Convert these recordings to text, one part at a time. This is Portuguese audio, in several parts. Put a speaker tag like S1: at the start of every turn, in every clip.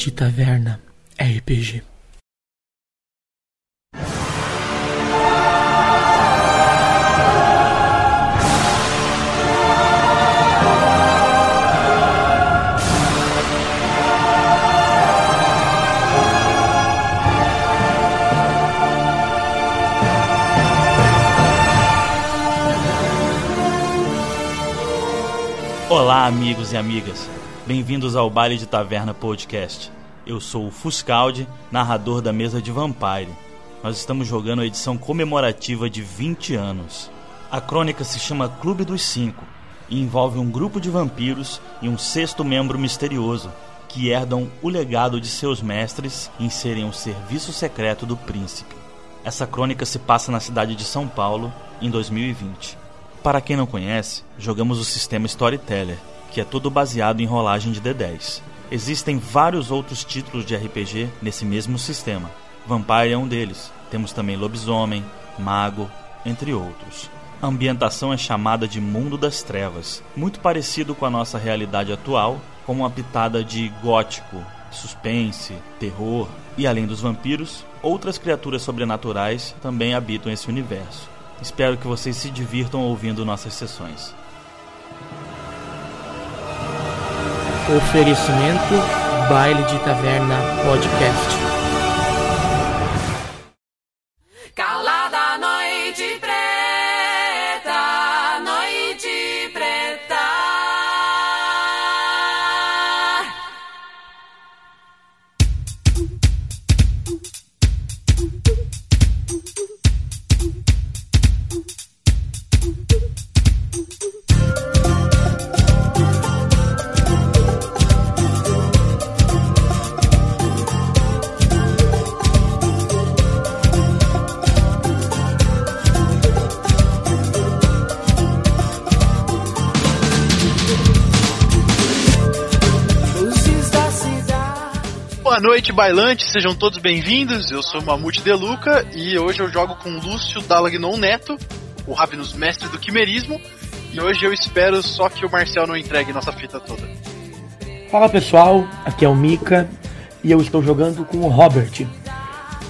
S1: De Taverna RPG.
S2: Olá, amigos e amigas. Bem-vindos ao Baile de Taverna Podcast. Eu sou o Fuscaldi, narrador da mesa de Vampire. Nós estamos jogando a edição comemorativa de 20 anos. A crônica se chama Clube dos Cinco e envolve um grupo de vampiros e um sexto membro misterioso que herdam o legado de seus mestres em serem o serviço secreto do príncipe. Essa crônica se passa na cidade de São Paulo em 2020. Para quem não conhece, jogamos o sistema Storyteller, que é todo baseado em rolagem de D10. Existem vários outros títulos de RPG nesse mesmo sistema. Vampire é um deles. Temos também Lobisomem, Mago, entre outros. A ambientação é chamada de Mundo das Trevas, muito parecido com a nossa realidade atual, com uma pitada de gótico, suspense, terror e além dos vampiros, outras criaturas sobrenaturais também habitam esse universo. Espero que vocês se divirtam ouvindo nossas sessões.
S1: Oferecimento Baile de Taverna Podcast.
S3: Boa noite, bailantes, sejam todos bem-vindos. Eu sou Mamute Deluca e hoje eu jogo com Lúcio Dalagnon Neto, o Ravenus Mestre do Quimerismo. E hoje eu espero só que o Marcel não entregue nossa fita toda.
S1: Fala pessoal, aqui é o Mika e eu estou jogando com o Robert.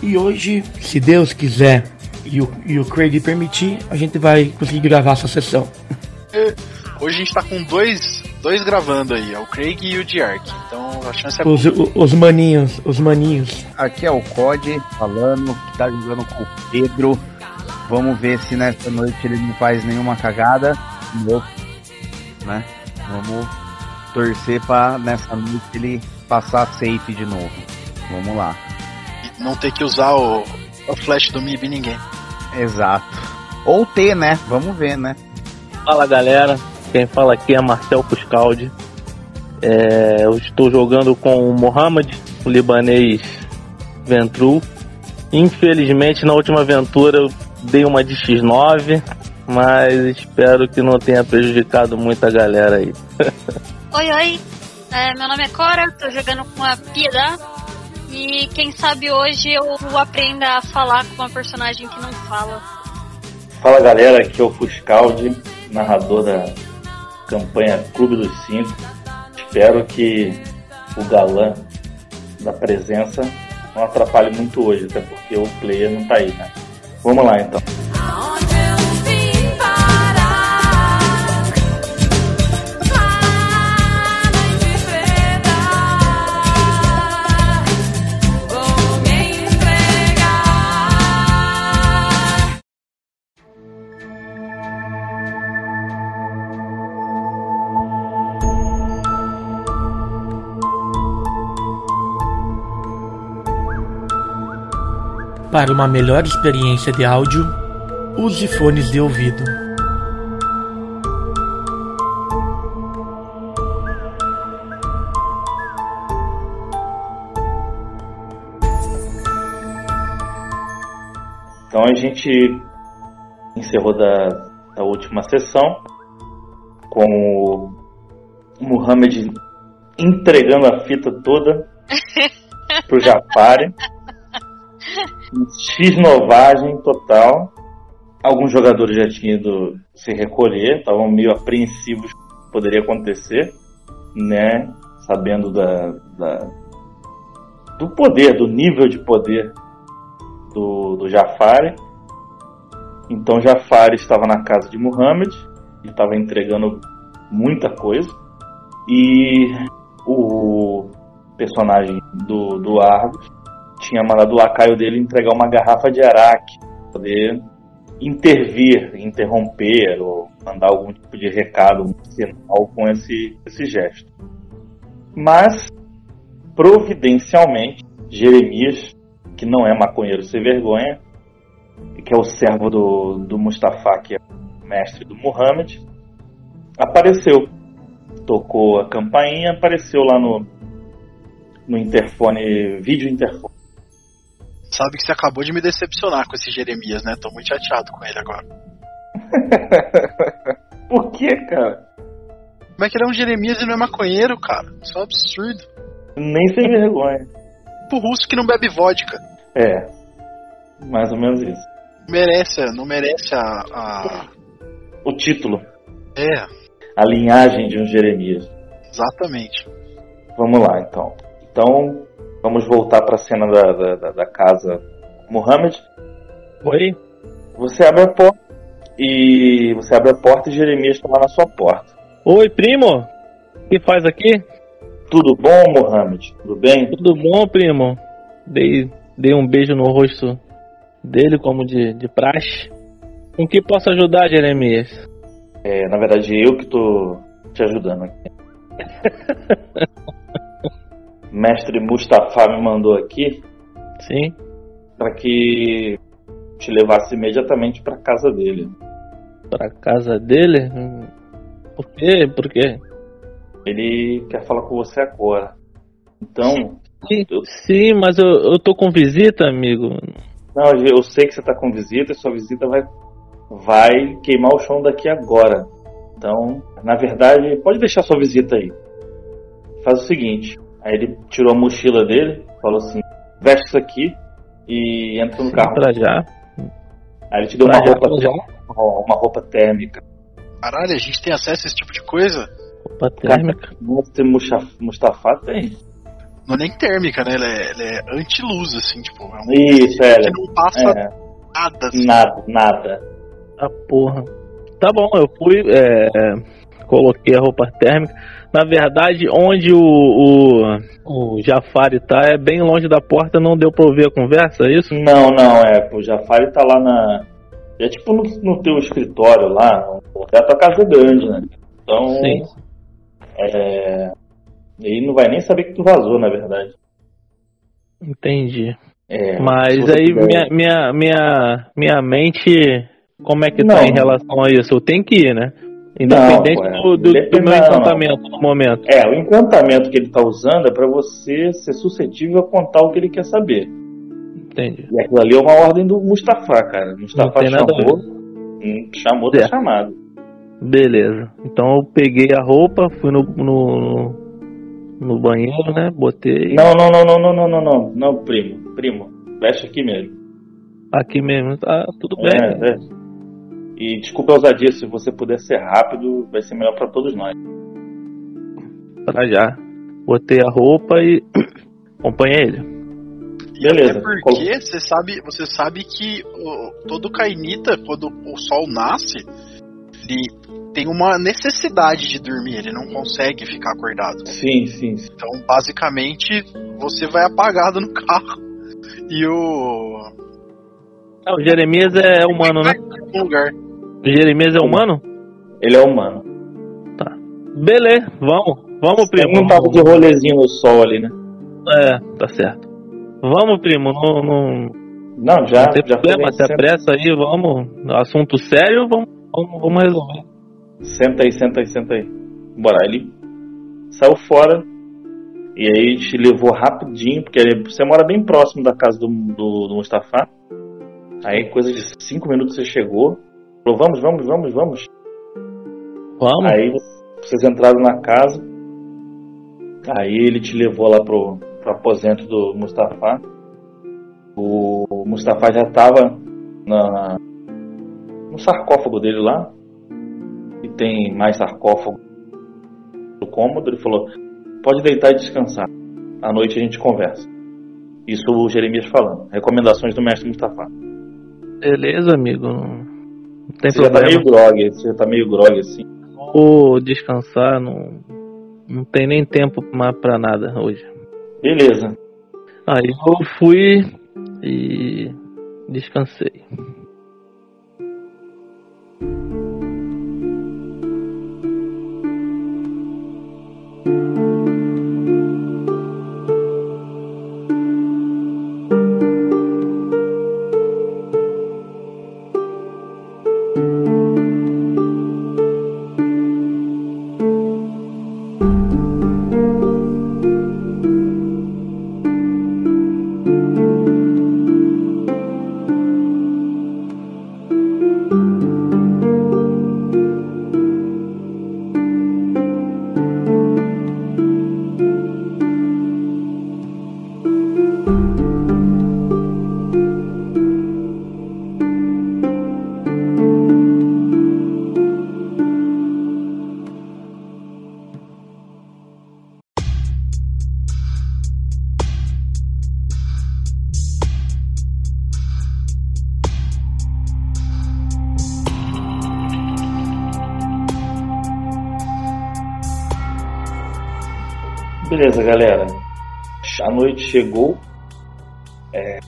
S1: E hoje, se Deus quiser e o, e o Craig permitir, a gente vai conseguir gravar essa sessão.
S3: Hoje a gente tá com dois, dois gravando aí, é o Craig e o Diark. Então a chance é
S1: Os, o- os maninhos, os maninhos.
S4: Aqui é o Code falando que tá jogando com o Pedro. Vamos ver se nessa noite ele não faz nenhuma cagada. novo, Né? Vamos torcer pra nessa noite ele passar safe de novo. Vamos lá.
S3: não ter que usar o, o flash do MIB em ninguém.
S4: Exato. Ou ter, né? Vamos ver, né?
S5: Fala galera, quem fala aqui é Marcel Puscaldi. É, eu estou jogando com o Mohamed, o libanês Ventru. Infelizmente na última aventura eu dei uma de X9, mas espero que não tenha prejudicado muita galera aí.
S6: Oi, oi. É, meu nome é Cora, tô jogando com a Piedade. E quem sabe hoje eu aprenda a falar com uma personagem que não fala.
S7: Fala galera, aqui é o Fuscaldi, narrador da campanha Clube dos Cinco. Espero que o galã da presença não atrapalhe muito hoje, até porque o player não tá aí, né? Vamos lá então.
S1: Para uma melhor experiência de áudio, use fones de ouvido.
S7: Então a gente encerrou da, da última sessão com o Muhammad entregando a fita toda pro Japari. X-novagem total. Alguns jogadores já tinham ido se recolher, estavam meio apreensivos que poderia acontecer, né? Sabendo da, da, do poder, do nível de poder do, do Jafari. Então Jafari estava na casa de Muhammad, ele estava entregando muita coisa. E o personagem do, do Argos tinha mandado o lacaio dele entregar uma garrafa de araque, poder intervir, interromper ou mandar algum tipo de recado, um sinal com esse, esse gesto. Mas, providencialmente, Jeremias, que não é maconheiro sem vergonha, e que é o servo do, do Mustafa, que é o mestre do Muhammad, apareceu. Tocou a campainha, apareceu lá no, no interfone, vídeo interfone.
S3: Sabe que você acabou de me decepcionar com esse Jeremias, né? Tô muito chateado com ele agora.
S7: Por que, cara?
S3: Como é que ele é um Jeremias e não é maconheiro, cara? Isso é um absurdo.
S7: Nem sem vergonha.
S3: Pro russo que não bebe vodka.
S7: É, mais ou menos isso.
S3: Merece, não merece a. a...
S7: O título,
S3: É,
S7: a linhagem de um Jeremias.
S3: exatamente.
S7: Vamos lá, então. Então, vamos voltar para a cena da, da, da- da casa Muhammad.
S5: Oi?
S7: Você abre a porta e você abre a porta e Jeremias está lá na sua porta.
S5: Oi, primo? O que faz aqui?
S7: Tudo bom, Muhammad? Tudo bem?
S5: Tudo bom, primo? Dei, dei um beijo no rosto dele, como de, de praxe. Com que posso ajudar, Jeremias?
S7: É, na verdade, eu que tô te ajudando aqui. Mestre Mustafa me mandou aqui
S5: Sim?
S7: para que te levasse imediatamente para casa dele.
S5: Pra casa dele? Hum, Por quê? Por quê?
S7: Ele quer falar com você agora. Então,
S5: Sim, sim, mas eu, eu tô com visita, amigo.
S7: não, eu sei que você tá com visita e sua visita vai, vai queimar o chão daqui agora. Então, na verdade, pode deixar sua visita aí. Faz o seguinte. Aí ele tirou a mochila dele, falou assim: veste isso aqui e entra no carro.
S5: Pra já.
S7: Aí ele te deu
S5: Pra
S7: uma
S5: já,
S7: roupa,
S5: já.
S7: uma roupa térmica.
S3: Caralho, a gente tem acesso a esse tipo de coisa?
S5: Roupa térmica.
S7: Você Mustafa, tem?
S3: Não é nem térmica, né? Ele é, ele é anti-luz, assim, tipo. É um
S7: Isso, é.
S3: que não passa
S7: é
S3: nada, assim.
S7: nada, nada.
S5: Ah, porra. Tá bom, eu fui, é, coloquei a roupa térmica. Na verdade, onde o, o, o Jafari tá é bem longe da porta, não deu pra ouvir a conversa, é isso?
S7: Não, não, é. O Jafari tá lá na. É tipo no, no teu escritório lá. É a tua casa grande, né? Então.
S5: Sim.
S7: É. Ele não vai nem saber que tu vazou, na verdade.
S5: Entendi.
S7: É,
S5: Mas aí minha, minha, minha, minha mente, como é que
S7: Não.
S5: tá em relação a isso? Eu tenho que ir, né? Independente
S7: não,
S5: do, do, é,
S7: do,
S5: meu
S7: encantamento não.
S5: no momento.
S7: É, o encantamento que ele está usando é para você ser suscetível a contar o que ele quer saber.
S5: Entendi.
S7: E aquilo ali é uma ordem do Mustafa, cara. Mustafa chamou, hum, chamou tá
S5: é.
S7: da chamada.
S5: Beleza. Então eu peguei a roupa, fui no, no, no banheiro, né? Botei.
S7: Não, não, não, não, não, não, não, não, primo, primo. Veste aqui mesmo.
S5: Aqui mesmo, tá tudo é, bem.
S7: É. E desculpa a ousadia, se você puder ser rápido, vai ser melhor pra todos nós.
S5: Pra já. Botei a roupa e acompanhei ele.
S3: E
S7: Beleza.
S3: Até porque você sabe, você sabe que o- todo cainita, quando o sol nasce, ele tem uma necessidade de dormir, ele não consegue ficar acordado.
S7: Sim, sim. sim.
S3: Então, basicamente, você vai apagado no carro. E o.
S5: Ah, o Jeremias é humano, né?
S3: Lugar.
S5: Jeremias é humano?
S7: Ele é humano.
S5: Beleza, vamos. Vamos,
S7: Ele
S5: primo.
S7: não tava de rolezinho no sol ali, né?
S5: É, tá certo. Vamos, primo. Não, não,
S7: Não, já,
S5: não tem
S7: já
S5: problema, se apressa aí, vamos. Assunto sério, vamos, vamos, vamos resolver.
S7: senta aí, senta aí, senta aí. Bora, ele saiu fora e aí te levou rapidinho, porque ele- você mora bem próximo da casa do, do, do Mustafa. Aí, coisa de cinco minutos você chegou. Falou, vamos, vamos, vamos, vamos.
S5: Vamos.
S7: Aí vocês entraram na casa. Aí ele te levou lá pro, pro aposento do Mustafa. O Mustafa já tava na, no sarcófago dele lá. E tem mais sarcófago no cômodo. Ele falou: pode deitar e descansar. À noite a gente conversa. Isso o Jeremias falando. Recomendações do mestre Mustafa.
S5: Beleza, amigo. Tem
S7: Você já tá
S5: problema.
S7: meio grog, você já tá meio grog assim.
S5: Vou descansar, não, não tem nem tempo pra nada hoje.
S7: Beleza.
S5: Aí eu fui e descansei.
S7: É,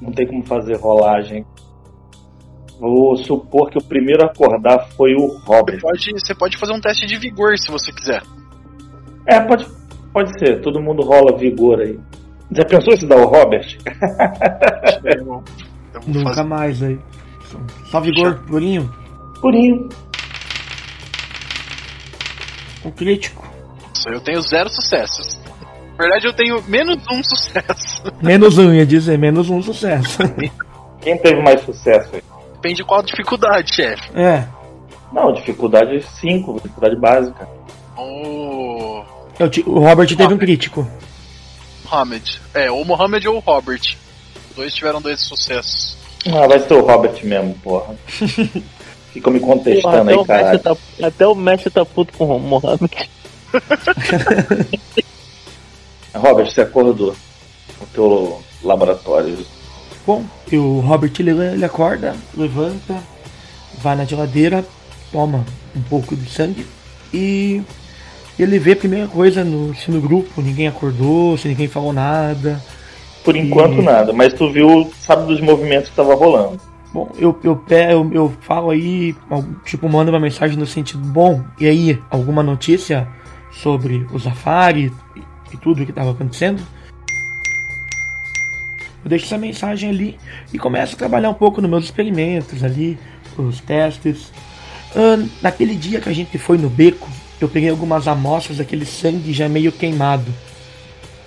S7: Não tem como fazer rolagem. Vou supor que o primeiro a acordar foi o
S3: Você
S7: Robert.
S3: pode, você pode fazer um teste de vigor se você quiser.
S7: É, pode, pode ser. Todo mundo rola vigor aí. Já pensou se dá o Robert?
S3: Vou
S1: Nunca
S3: fazer-
S1: mais aí. Só vigor, purinho.
S7: Purinho.
S1: Um crítico.
S3: Eu tenho zero sucessos. Na verdade, eu tenho menos um sucesso.
S1: Menos um, ia dizer, menos um sucesso.
S7: Quem teve mais sucesso aí?
S3: Depende de qual dificuldade, chefe.
S1: é.
S7: Não, dificuldade 5, dificuldade básica.
S3: O
S1: O Robert teve um crítico.
S3: Mohamed. É, ou o Mohamed ou o Robert. Os dois tiveram dois sucessos.
S7: Ah, vai ser o Robert mesmo, porra. Fica me contestando aí,
S5: mestre tá, até o mestre tá puto com o Mohamed.
S7: Robert, você acordou no teu laboratório.
S1: Bom, e o Robert ele, ele acorda, levanta, vai na geladeira, toma um pouco de sangue e ele vê a primeira coisa no, se no grupo ninguém acordou, se ninguém falou nada.
S7: Por enquanto
S1: E-
S7: nada, mas tu viu, sabe dos movimentos que tava rolando.
S1: Bom, eu, eu, eu, eu falo aí, tipo, mando uma mensagem no sentido, bom, e aí, alguma notícia sobre o Zafari e, tudo o que estava acontecendo? Eu deixo essa mensagem ali e começo a trabalhar um pouco nos meus experimentos ali, os testes. Naquele dia que a gente foi no beco, eu peguei algumas amostras daquele sangue já meio queimado.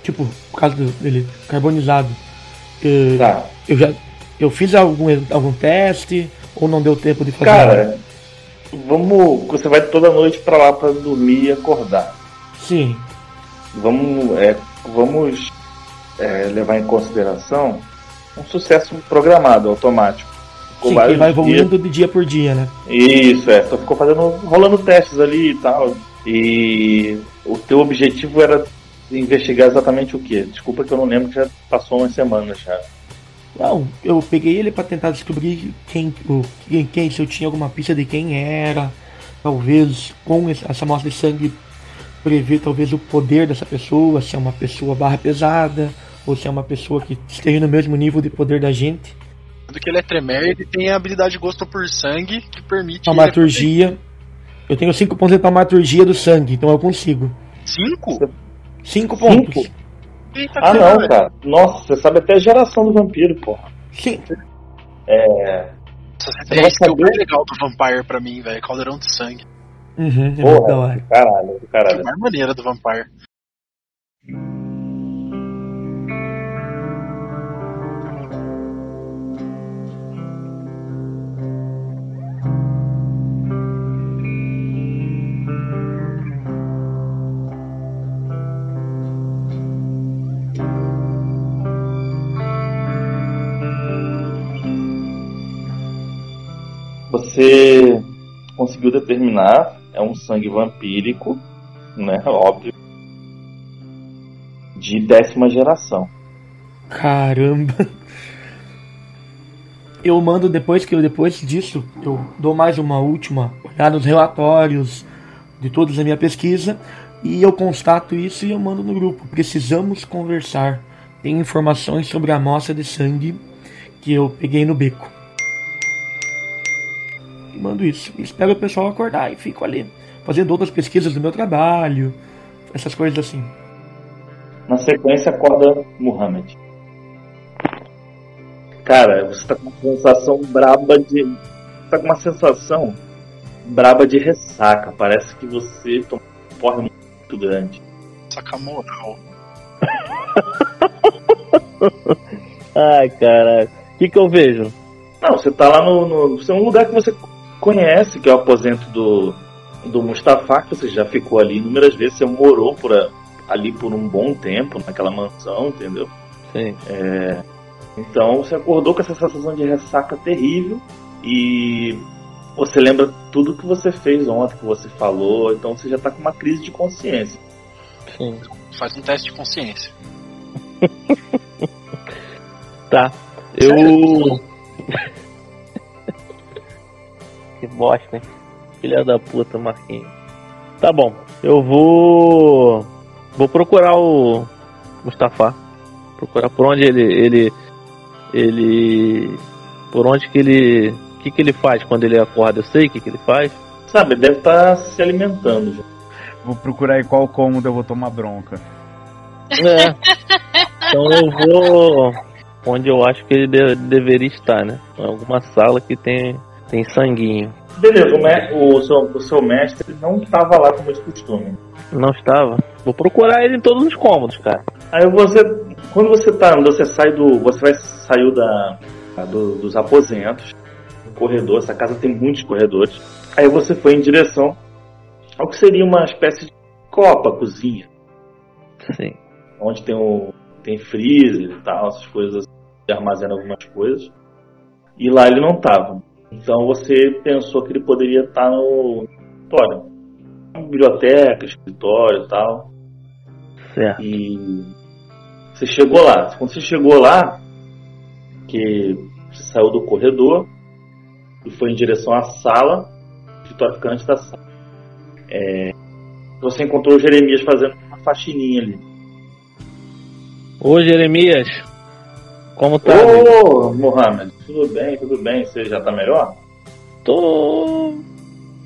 S1: Tipo, por causa dele carbonizado.
S7: Tá.
S1: eu já eu fiz algum, algum teste ou não deu tempo de fazer nada?
S7: Cara, vamos. Você vai toda noite pra lá pra dormir e acordar.
S1: Sim,
S7: Vamos, é, vamos é, levar em consideração um sucesso programado, automático. Ficou
S1: sim, que vai
S7: dias-
S1: evoluindo de dia por dia, né?
S7: Isso, é. Só ficou fazendo, rolando testes ali e tal. E o teu objetivo era investigar exatamente o que? Desculpa que eu não lembro já passou umas semanas já.
S1: Não, eu peguei ele pra tentar descobrir quem, quem, quem, se eu tinha alguma pista de quem era, talvez com essa amostra de sangue prever talvez o poder dessa pessoa, se é uma pessoa barra pesada, ou se é uma pessoa que esteja no mesmo nível de poder da gente.
S3: Do que ele é tremer, ele tem a habilidade gosto por sangue que permite.
S1: Taumaturgia. Eu tenho 5 pontos de taumaturgia do sangue, então eu consigo.
S3: Cinco?
S1: 5 pontos.
S3: Eita,
S7: Ah, não, cara. Nossa, você sabe até a geração do vampiro, porra.
S1: Sim.
S7: É.
S3: Essa
S7: Você
S3: é
S7: vai
S3: a skill
S7: saber?
S3: mais legal do Vampire pra mim, velho. Caldeirão de sangue.
S1: Uhum, é
S7: Porra, do caralho, do
S3: É
S7: caralho.
S3: mais maneira do Vampire.
S7: Você conseguiu determinar, é um sangue vampírico, né? Óbvio. de décima geração.
S1: Caramba. Eu mando depois que eu depois disso, eu dou mais uma última olhada nos relatórios de toda a minha pesquisa e eu constato isso e eu mando no grupo. Precisamos conversar. Tem informações sobre a amostra de sangue que eu peguei no beco. E mando isso. E espero o pessoal acordar e fico ali fazendo outras pesquisas do meu trabalho, essas coisas assim.
S7: Na sequência, acorda Muhammad. Cara, você tá com uma sensação braba de. Você tá com uma sensação braba de ressaca. Parece que você tomou um porre muito grande.
S3: Saca moral.
S5: Ai, caralho. O que que eu vejo?
S7: Não, você tá lá no, no. Você é um lugar que você conhece, que é o aposento do, do Mustafa, que você já ficou ali inúmeras vezes, você morou por a- ali por um bom tempo, naquela mansão, entendeu?
S5: Sim.
S7: É, então você acordou com essa sensação de ressaca terrível e você lembra tudo que você fez ontem, que você falou, então você já tá com uma crise de consciência.
S5: Sim.
S3: Faz um teste de consciência.
S5: Tá. Eu. Que bosta, hein? Filha da puta, Marquinhos. Tá bom. Eu vou. Vou procurar o Mustafa. Procurar por onde ele. ele. ele. Por onde que ele. O que, que ele faz quando ele acorda? Eu sei o que, que ele faz.
S7: Sabe, ele deve estar se alimentando. já.
S4: Vou procurar em qual cômodo eu vou tomar bronca.
S5: É. Então eu vou onde eu acho que ele de- deveria estar, né? Em alguma sala que tem, tem sanguinho.
S7: Beleza, o, o seu, o seu mestre não estava lá como de costume.
S5: Não estava? Vou procurar ele em todos os cômodos, cara.
S7: Aí você, quando você tá, você sai do, você vai saiu da, do- dos aposentos, corredor. Essa casa tem muitos corredores. Aí você foi em direção ao que seria uma espécie de copa, cozinha,
S5: Sim.
S7: onde tem o tem freezer e tal, essas coisas, armazena algumas coisas. E lá ele não estava. Então você pensou que ele poderia estar no escritório, biblioteca, escritório e tal.
S5: Certo.
S7: E você chegou lá. Quando você chegou lá, que você saiu do corredor e foi em direção à sala, o escritório fica antes da sala. É, você encontrou o Jeremias fazendo uma faxininha ali.
S5: Ô Jeremias, como tá? amigo?
S7: Ô, Mohamed, tudo bem, tudo bem, você já tá melhor?
S5: Tô.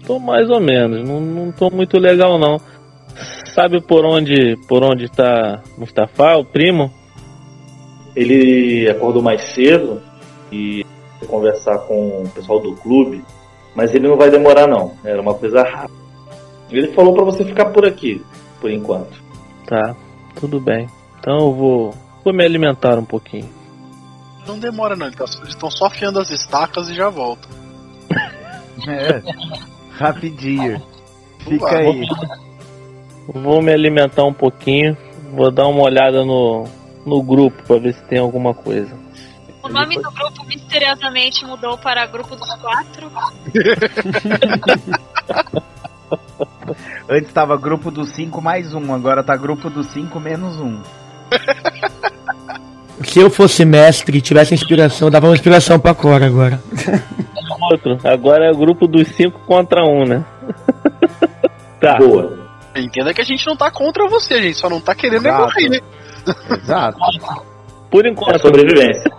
S5: tô mais ou menos, não, não tô muito legal não. Sabe por onde por onde tá Mustafa, o primo?
S7: Ele acordou mais cedo e conversar com o pessoal do clube, mas ele não vai demorar não, era uma coisa rápida. Ele falou pra você ficar por aqui, por enquanto.
S5: Tá, tudo bem. Então eu vou. vou me alimentar um pouquinho.
S3: Não demora não, eles eles estão só afiando as estacas e já voltam.
S4: É. Rapidinho. Fica
S3: lá,
S4: aí.
S5: Vou me alimentar um pouquinho, vou dar uma olhada no, no grupo pra ver se tem alguma coisa.
S6: O nome do grupo misteriosamente mudou para Grupo dos Quatro.
S4: Antes tava grupo dos 5 mais um, agora tá grupo dos 5 menos um.
S1: Se eu fosse mestre e tivesse inspiração, eu dava uma inspiração pra Cora agora.
S5: Outro, agora é o grupo dos cinco contra um, né? tá,
S7: Boa.
S3: Entenda que a gente não tá contra você, a gente só não tá querendo é
S4: Exato.
S3: morrer.
S4: Exato.
S5: por
S7: É
S5: enquanto.
S7: sobrevivência.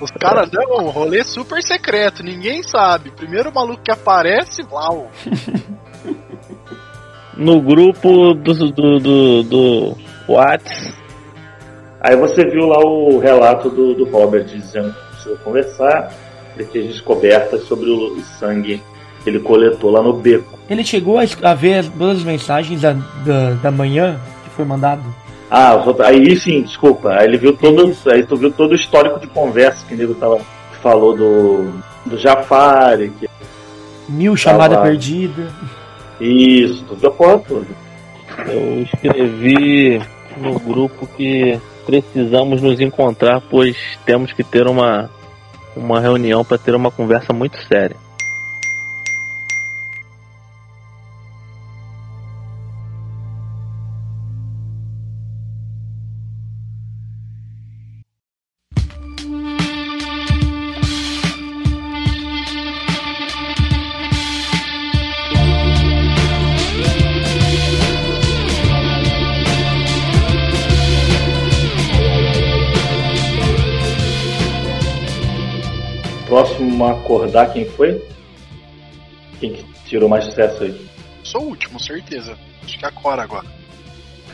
S3: Os caras dão um rolê super secreto, ninguém sabe. Primeiro maluco que aparece, uau.
S5: No grupo do, do, do, do Whats,
S7: Aí você viu lá o relato do, do Robert dizendo que precisa conversar, ele fez descobertas sobre o, sangue que ele coletou lá no beco.
S1: Ele chegou a, ver as duas mensagens da, da, da manhã que foi mandado.
S7: Ah, aí sim, desculpa. Aí ele viu todo, aí tu viu todo o histórico de conversa que o nego tava que falou do do Jafari, que
S1: Mil chamada
S7: lá.
S1: perdida.
S7: isso, tu viu a porra toda.
S5: eu escrevi no grupo que precisamos nos encontrar, pois temos que ter uma, uma reunião para ter uma conversa muito séria.
S7: Acordar quem foi? Quem que tirou mais sucesso aí?
S3: Sou o último, certeza. Acho que é a Cora agora.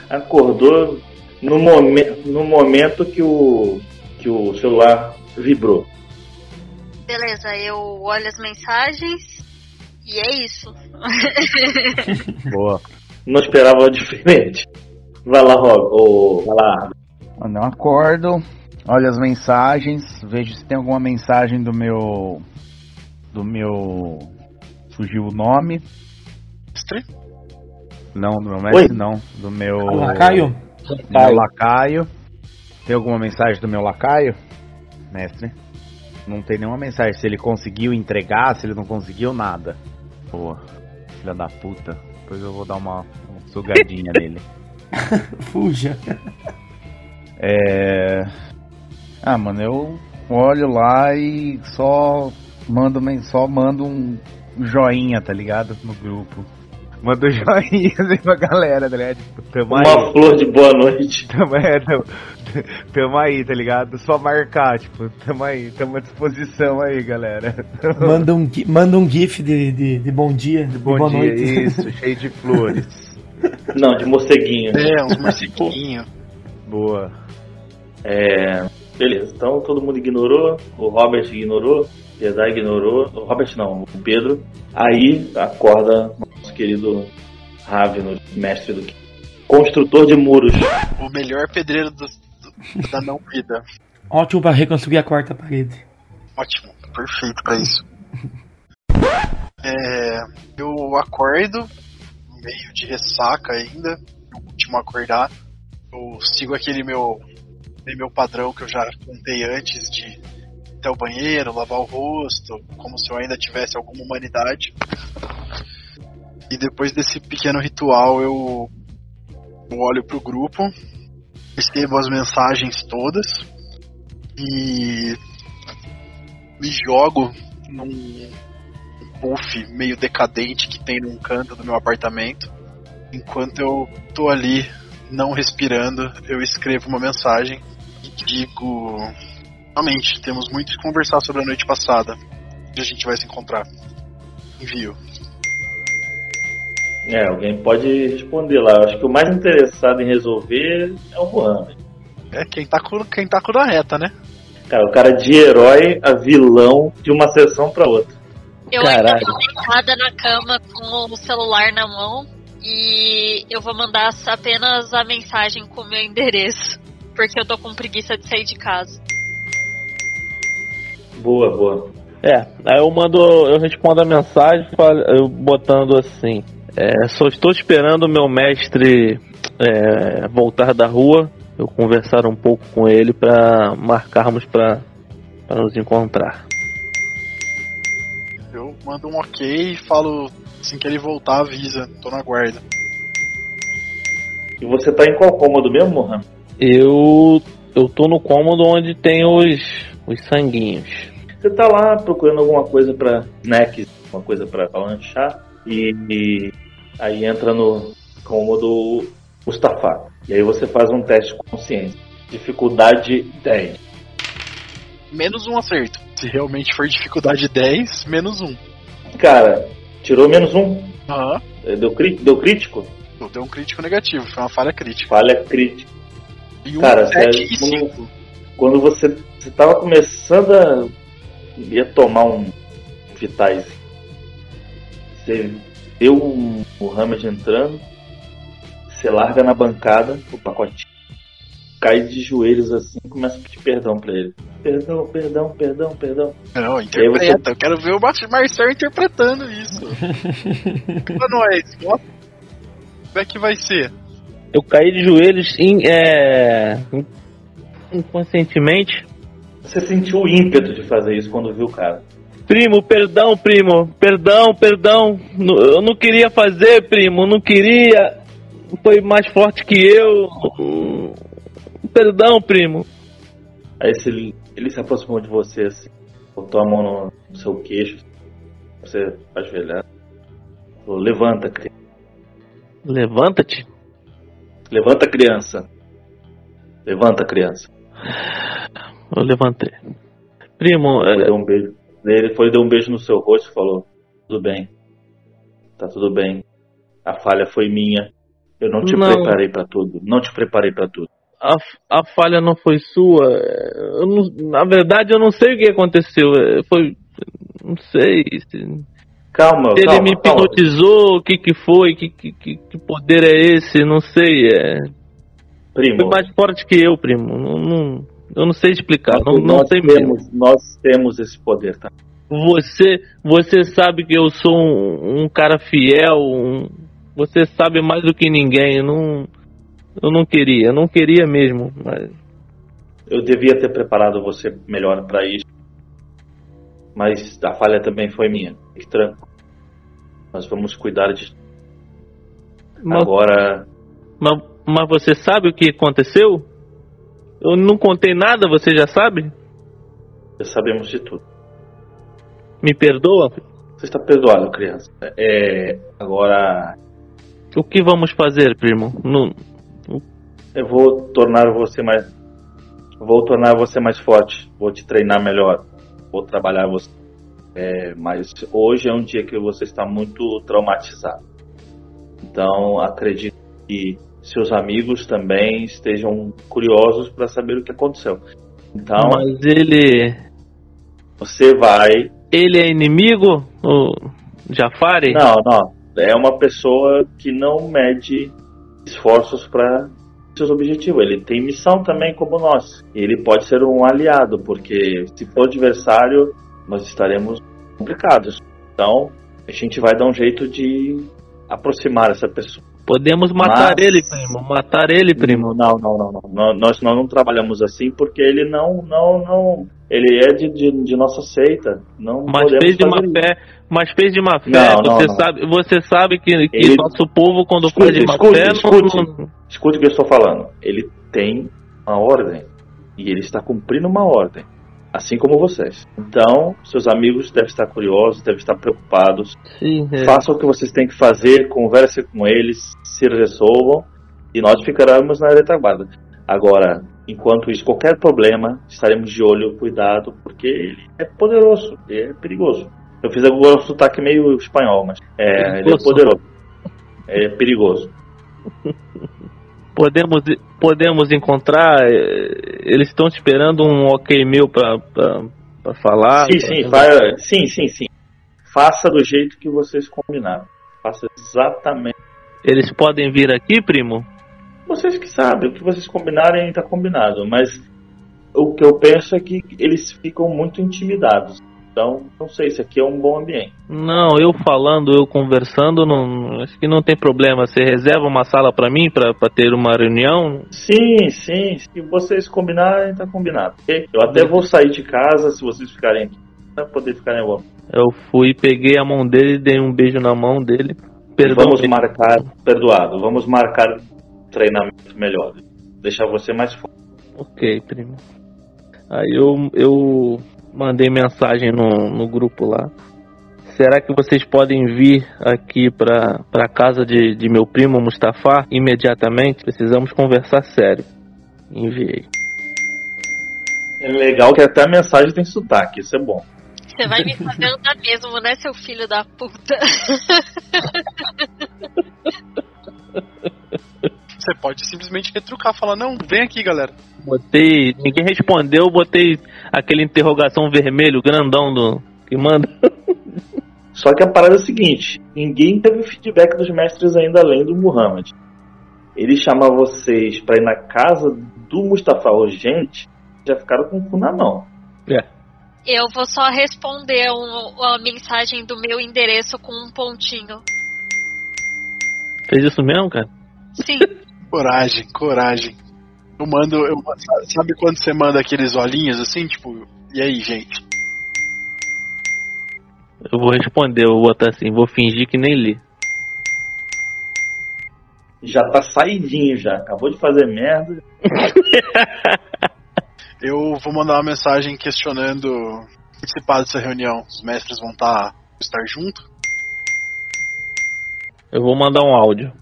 S7: Acordou no, momen no momento que o, que o celular vibrou.
S6: Beleza, eu olho as mensagens e é isso.
S4: Boa.
S7: Não esperava diferente. Vai lá, Rob. Ou, vai lá.
S4: Mano, eu acordo, olho as mensagens, vejo se tem alguma mensagem do meu. Do meu. Fugiu o nome.
S3: Mestre?
S4: Não, do meu mestre
S7: Oi?
S4: não. Do meu.
S1: Lacaio?
S4: do meu lacaio. Tem alguma mensagem do meu lacaio? Mestre? Não tem nenhuma mensagem. Se ele conseguiu entregar, se ele não conseguiu, nada. Pô, filha da puta. Depois eu vou dar uma, uma sugadinha nele.
S1: Fuja.
S4: É. Ah, mano, eu olho lá e só mando, men- só mando um joinha, tá ligado? No grupo. Mando joinha assim pra galera, tá ligado? Tipo, tamo
S7: Uma
S4: aí.
S7: flor de boa noite.
S4: Tamo, é, tamo, tamo aí, tá ligado? Só marcar, tipo, tamo aí, tamo à disposição aí, galera.
S1: Manda um, manda um gif de, de, de bom dia, de
S4: Bom
S1: boa
S4: dia,
S1: noite.
S4: isso, cheio de flores.
S7: Não, de morceguinho.
S3: É, uns morceguinhos.
S4: Boa.
S7: É, beleza, então todo mundo ignorou, o Robert ignorou, o Piedade ignorou, o Robert não, o Pedro. Aí acorda nosso querido Ravino, mestre do construtor de muros.
S3: O melhor pedreiro do- do- da não vida.
S1: Ótimo pra reconstruir a quarta parede.
S3: Ótimo, perfeito pra isso. É, eu acordo, meio de ressaca ainda, o último acordar. Eu sigo aquele meu, aquele meu padrão que eu já contei antes de ir até o banheiro, lavar o rosto, como se eu ainda tivesse alguma humanidade. E depois desse pequeno ritual eu, olho pro grupo, recebo as mensagens todas e me jogo num puff meio decadente que tem num canto do meu apartamento. Enquanto eu tô ali não respirando, eu escrevo uma mensagem digo: Realmente, temos muito que conversar sobre a noite passada. Onde a gente vai se encontrar? Envio.
S7: É, alguém pode responder lá. Eu acho que o mais interessado em resolver é o Mohamed.
S3: É quem tá com, quem tá com a reta, né?
S7: Cara, o cara de herói a vilão de uma sessão pra outra.
S6: Eu ainda
S5: Caralho.
S6: tô deitada na cama com o celular na mão e eu vou mandar apenas a mensagem com o meu endereço. Porque eu tô com preguiça de sair de casa.
S7: Boa, boa.
S5: É, aí eu mando, eu respondo a mensagem eu botando assim: é, só estou esperando o meu mestre é, voltar da rua, eu conversar um pouco com ele para marcarmos para nos encontrar.
S3: Eu mando um ok e falo assim que ele voltar, avisa. Tô na guarda.
S7: E você tá em qual cômodo mesmo, Mohamed?
S5: Eu eu tô no cômodo onde tem os os sanguinhos.
S7: Você tá lá procurando alguma coisa pra snacks, uma coisa pra pra lanchar, e, e aí entra no cômodo Mustafa. E aí você faz um teste de consciência. Dificuldade 10.
S3: Menos um acerto. Se realmente for dificuldade 10, menos um.
S7: Cara, tirou menos um.
S3: Aham.
S7: Deu, deu crítico?
S3: Deu um crítico negativo, foi uma falha crítica.
S7: Falha crítica.
S3: E um,
S7: Cara,
S3: sete e
S7: quando-
S3: cinco.
S7: Quando você, você tava começando a ia tomar um Vitais, você vê o Mohamed entrando, você larga na bancada o pacotinho, cai de joelhos assim e começa a pedir perdão pra ele. Perdão, perdão, perdão, perdão.
S3: Não, interpreta. Eu quero ver o Mar- Marcel interpretando isso. pra nós. Como é que vai ser?
S5: Eu caí de joelhos in- é, in- inconscientemente.
S7: Você sentiu o ímpeto de fazer isso quando viu o cara.
S5: Primo, perdão, primo. Perdão, perdão. Eu não queria fazer, primo. Não queria. Foi mais forte que eu. Perdão, primo.
S7: Aí você- ele se aproximou de você assim, botou a mão no, seu queixo, você ajoelhado. Falou, levanta, criança.
S5: Levanta-te.
S7: Levanta, criança. Levanta, criança.
S5: Eu levantei. Primo, é,
S7: Deu um beijo. Ele foi, deu um beijo no seu rosto e falou: Tudo bem. Tá tudo bem. A falha foi minha. Eu não te
S5: Não.
S7: preparei pra tudo. Não te preparei pra tudo.
S5: A, a falha não foi sua. Não- na verdade, eu não sei o que aconteceu. Foi. Não sei.
S7: Calma,
S5: ele
S7: calma,
S5: me
S7: calma.
S5: hipnotizou, o que que foi, que, que, que, poder é esse, não sei. É, foi
S7: Primo,
S5: mais forte que eu, primo. Não, não- eu não sei explicar, não, não
S7: nós,
S5: sei mesmo.
S7: temos, nós temos esse poder, tá?
S5: Você, você sabe que eu sou um, um cara fiel, um- você sabe mais do que ninguém. Eu não, eu não queria, eu não queria mesmo. Mas
S7: Eu devia ter preparado você melhor pra isso. Mas a falha também foi minha. Tranquilo. Nós vamos cuidar de.
S5: Mas-
S7: Agora,
S5: Mas, mas você sabe o que aconteceu? Eu não contei nada, você já sabe?
S7: já sabemos de tudo.
S5: Me perdoa?
S7: Você está perdoado, criança. É, agora,
S5: O que vamos fazer, primo? Não,
S7: eu vou tornar você mais. Vou tornar você mais forte. Vou te treinar melhor. Vou trabalhar você. É, mas hoje é um dia que você está muito traumatizado. Então, acredito que seus amigos também estejam curiosos para saber o que aconteceu. Então,
S5: mas ele.
S7: você vai.
S5: Ele é inimigo? O Jafari?
S7: Não, não. É uma pessoa que não mede esforços para seus objetivos. Ele tem missão também como nós. Ele pode ser um aliado, porque se for adversário, nós estaremos complicados. Então, a gente vai dar um jeito de aproximar essa pessoa.
S5: Podemos matar
S7: Mas-
S5: ele, primo. Matar ele, primo.
S7: Não, não, não, não. Nó- Nós, nós não trabalhamos assim porque ele não, não, não. Ele é de, de, de nossa seita. Não
S5: Mas fez de má
S7: fazer isso.
S5: fé. Mas fez de má fé.
S7: Não,
S5: você,
S7: não.
S5: Sabe, você sabe que, que
S7: Ele-
S5: nosso povo, quando
S7: Escute,
S5: faz de má
S7: escute,
S5: fé,
S7: escute.
S5: não-
S7: Escute o que eu estou falando. Ele tem uma ordem. E ele está cumprindo uma ordem. Assim como vocês. Então, seus amigos devem estar curiosos, devem estar preocupados.
S5: Sim, é.
S7: Façam o que vocês têm que fazer, conversem com eles, se resolvam. E nós ficaremos na retaguarda. Agora, enquanto isso, qualquer problema, estaremos de olho, cuidado, porque ele é poderoso, ele é perigoso. Eu fiz agora um sotaque meio espanhol, mas é, ele é poderoso. É perigoso.
S5: Podemos, podemos encontrar. Eles estão esperando um ok meu pra, pra, pra falar.
S7: Sim, sim, fa- sim, sim, sim. Faça do jeito que vocês combinaram. Faça exatamente.
S5: Eles podem vir aqui, primo?
S7: Vocês que sabem, o que vocês combinarem está combinado, mas o que eu penso é que eles ficam muito intimidados. Então, não sei se aqui é um bom ambiente.
S5: Não, eu falando, eu conversando, não, acho que não tem problema. Você reserva uma sala pra mim pra pra ter uma reunião?
S7: Sim, sim, se vocês combinarem, tá combinado. Eu até vou sair de casa se vocês ficarem aqui, pra poder ficar em bom.
S5: Eu fui, peguei a mão dele, dei um beijo na mão dele. Perdão.
S7: Vamos
S5: ele-
S7: marcar, perdoado, vamos marcar treinamento melhor. Deixar você mais forte.
S5: Ok, primo. Aí eu, eu mandei mensagem no, no grupo lá. Será que vocês podem vir aqui pra, pra casa de, de meu primo Mustafa imediatamente? Precisamos conversar sério. Enviei.
S7: É legal que até a mensagem tem sotaque, isso é bom.
S6: Você vai me fazer andar mesmo, né, seu filho da puta?
S3: Você pode simplesmente retrucar, falar, não, vem aqui, galera.
S5: Botei. Ninguém respondeu, botei aquele interrogação vermelho grandão do. que manda.
S7: Só que a parada é a seguinte: ninguém teve feedback dos mestres ainda além do Muhammad. Ele chama vocês pra ir na casa do Mustafa urgente, já ficaram com o cu na mão.
S6: Eu vou só responder um- a mensagem do meu endereço com um pontinho.
S5: Fez isso mesmo, cara?
S6: Sim,
S3: Coragem, coragem. Eu mando, eu, sabe quando você manda aqueles olhinhos assim, tipo, e aí, gente?
S5: Eu vou responder, eu vou botar assim, vou fingir que nem li.
S7: Já tá saidinho já, acabou de fazer merda.
S3: Eu vou mandar uma mensagem questionando participar dessa reunião. Os mestres vão tá, estar junto.
S5: Eu vou mandar um áudio.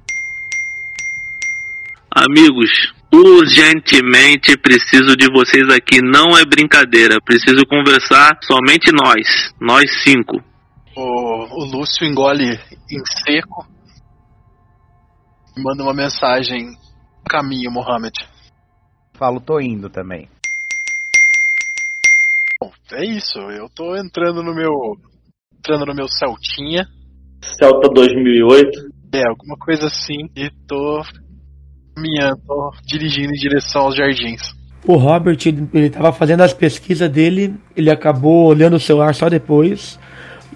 S5: Amigos, urgentemente preciso de vocês aqui. Não é brincadeira. Preciso conversar somente nós. Nós cinco.
S3: O, o Lúcio engole em seco e manda uma mensagem. Caminho, Mohamed.
S4: Falo, tô indo também.
S3: Bom, é isso. Eu tô entrando no meu. Entrando no meu Celtinha.
S7: Celta 2008.
S3: É, alguma coisa assim. E tô caminhando, tô dirigindo em direção aos jardins.
S1: O Robert, ele, ele tava fazendo as pesquisas dele, ele acabou olhando o celular só depois,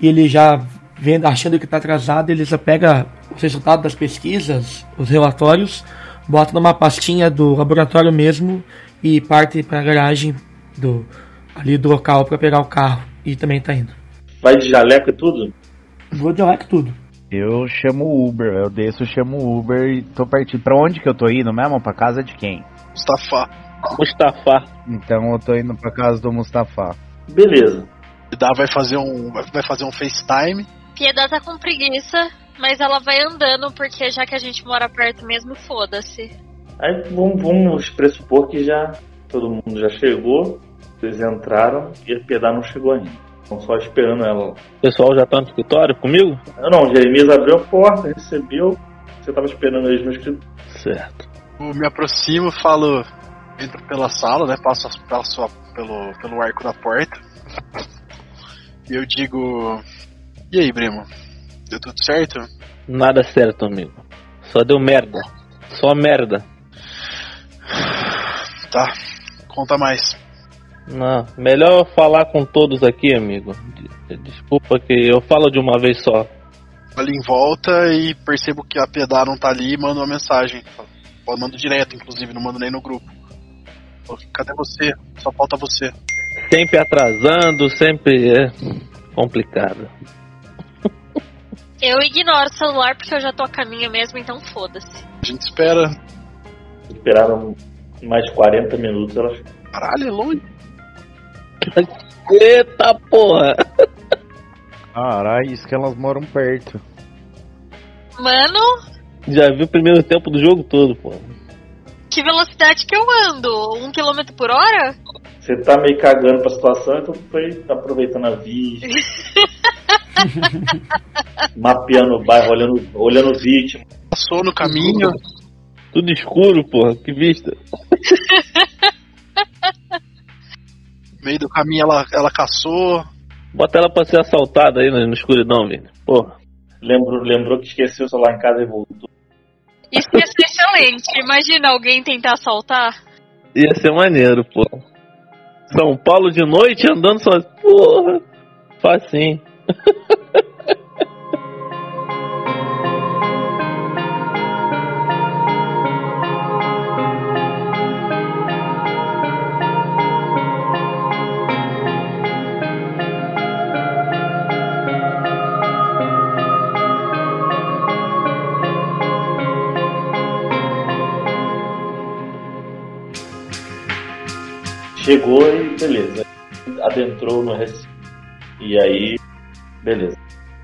S1: e ele já vendo, achando que tá atrasado, ele só pega os resultados das pesquisas, os relatórios, bota numa pastinha do laboratório mesmo e parte pra garagem do ali do local pra pegar o carro e também tá indo.
S7: Vai de jaleco e tudo?
S1: Vou de like tudo.
S4: Eu chamo o Uber, eu desço, chamo o Uber e tô partindo. Pra onde que eu tô indo mesmo? Pra casa de quem?
S3: Mustafa.
S5: Mustafa.
S4: Então eu tô indo pra casa do Mustafa.
S7: Beleza.
S3: Dá vai fazer um. Vai fazer um FaceTime.
S6: Piedade tá com preguiça, mas ela vai andando porque já que a gente mora perto mesmo, foda-se.
S7: Aí vamos, vamos pressupor que já todo mundo já chegou, vocês entraram e a Piedade não chegou ainda. Estão só esperando ela.
S5: O pessoal já tá no escritório comigo?
S7: Não, não, Jeremias abriu a porta, recebeu. Você tava esperando eles no escritório.
S5: Certo.
S3: Eu me aproximo, falo. Entro pela sala, né? Passo, passo pelo, pelo arco da porta. E eu digo. E aí, primo? Deu tudo certo?
S5: Nada certo, amigo. Só deu merda. Só merda.
S3: Tá. Conta mais.
S5: Não, melhor falar com todos aqui, amigo. De- Desculpa que eu falo de uma vez só.
S3: Ali em volta e percebo que a Piedade não tá ali e mando uma mensagem. Eu mando direto, inclusive, não mando nem no grupo. Cadê você? Só falta você.
S5: Sempre atrasando, sempre é complicado.
S6: Eu ignoro o celular porque eu já tô a caminho mesmo, então foda-se.
S3: A gente espera.
S7: Esperaram mais 40 minutos, elas
S3: Caralho, é longe.
S5: Eita porra!
S4: Caralho, isso que elas moram perto.
S6: Mano,
S5: Já vi o primeiro tempo do jogo todo, pô.
S6: que velocidade que eu ando? Um quilômetro por hora?
S7: Você tá meio cagando pra situação, então foi aproveitando a vista. mapeando o bairro, olhando, olhando vítima.
S3: Passou no caminho.
S5: Tudo escuro, porra. Que vista.
S3: No meio do caminho ela, ela caçou.
S5: Bota ela pra ser assaltada aí na, na escuridão, velho. Porra.
S7: Lembrou, lembrou que esqueceu o celular em casa e voltou.
S6: Isso ia ser excelente. Imagina alguém tentar assaltar.
S5: Ia ser maneiro, pô. São Paulo de noite andando só. Porra. Facinho.
S7: Chegou e beleza. Adentrou no recinto. E aí, beleza.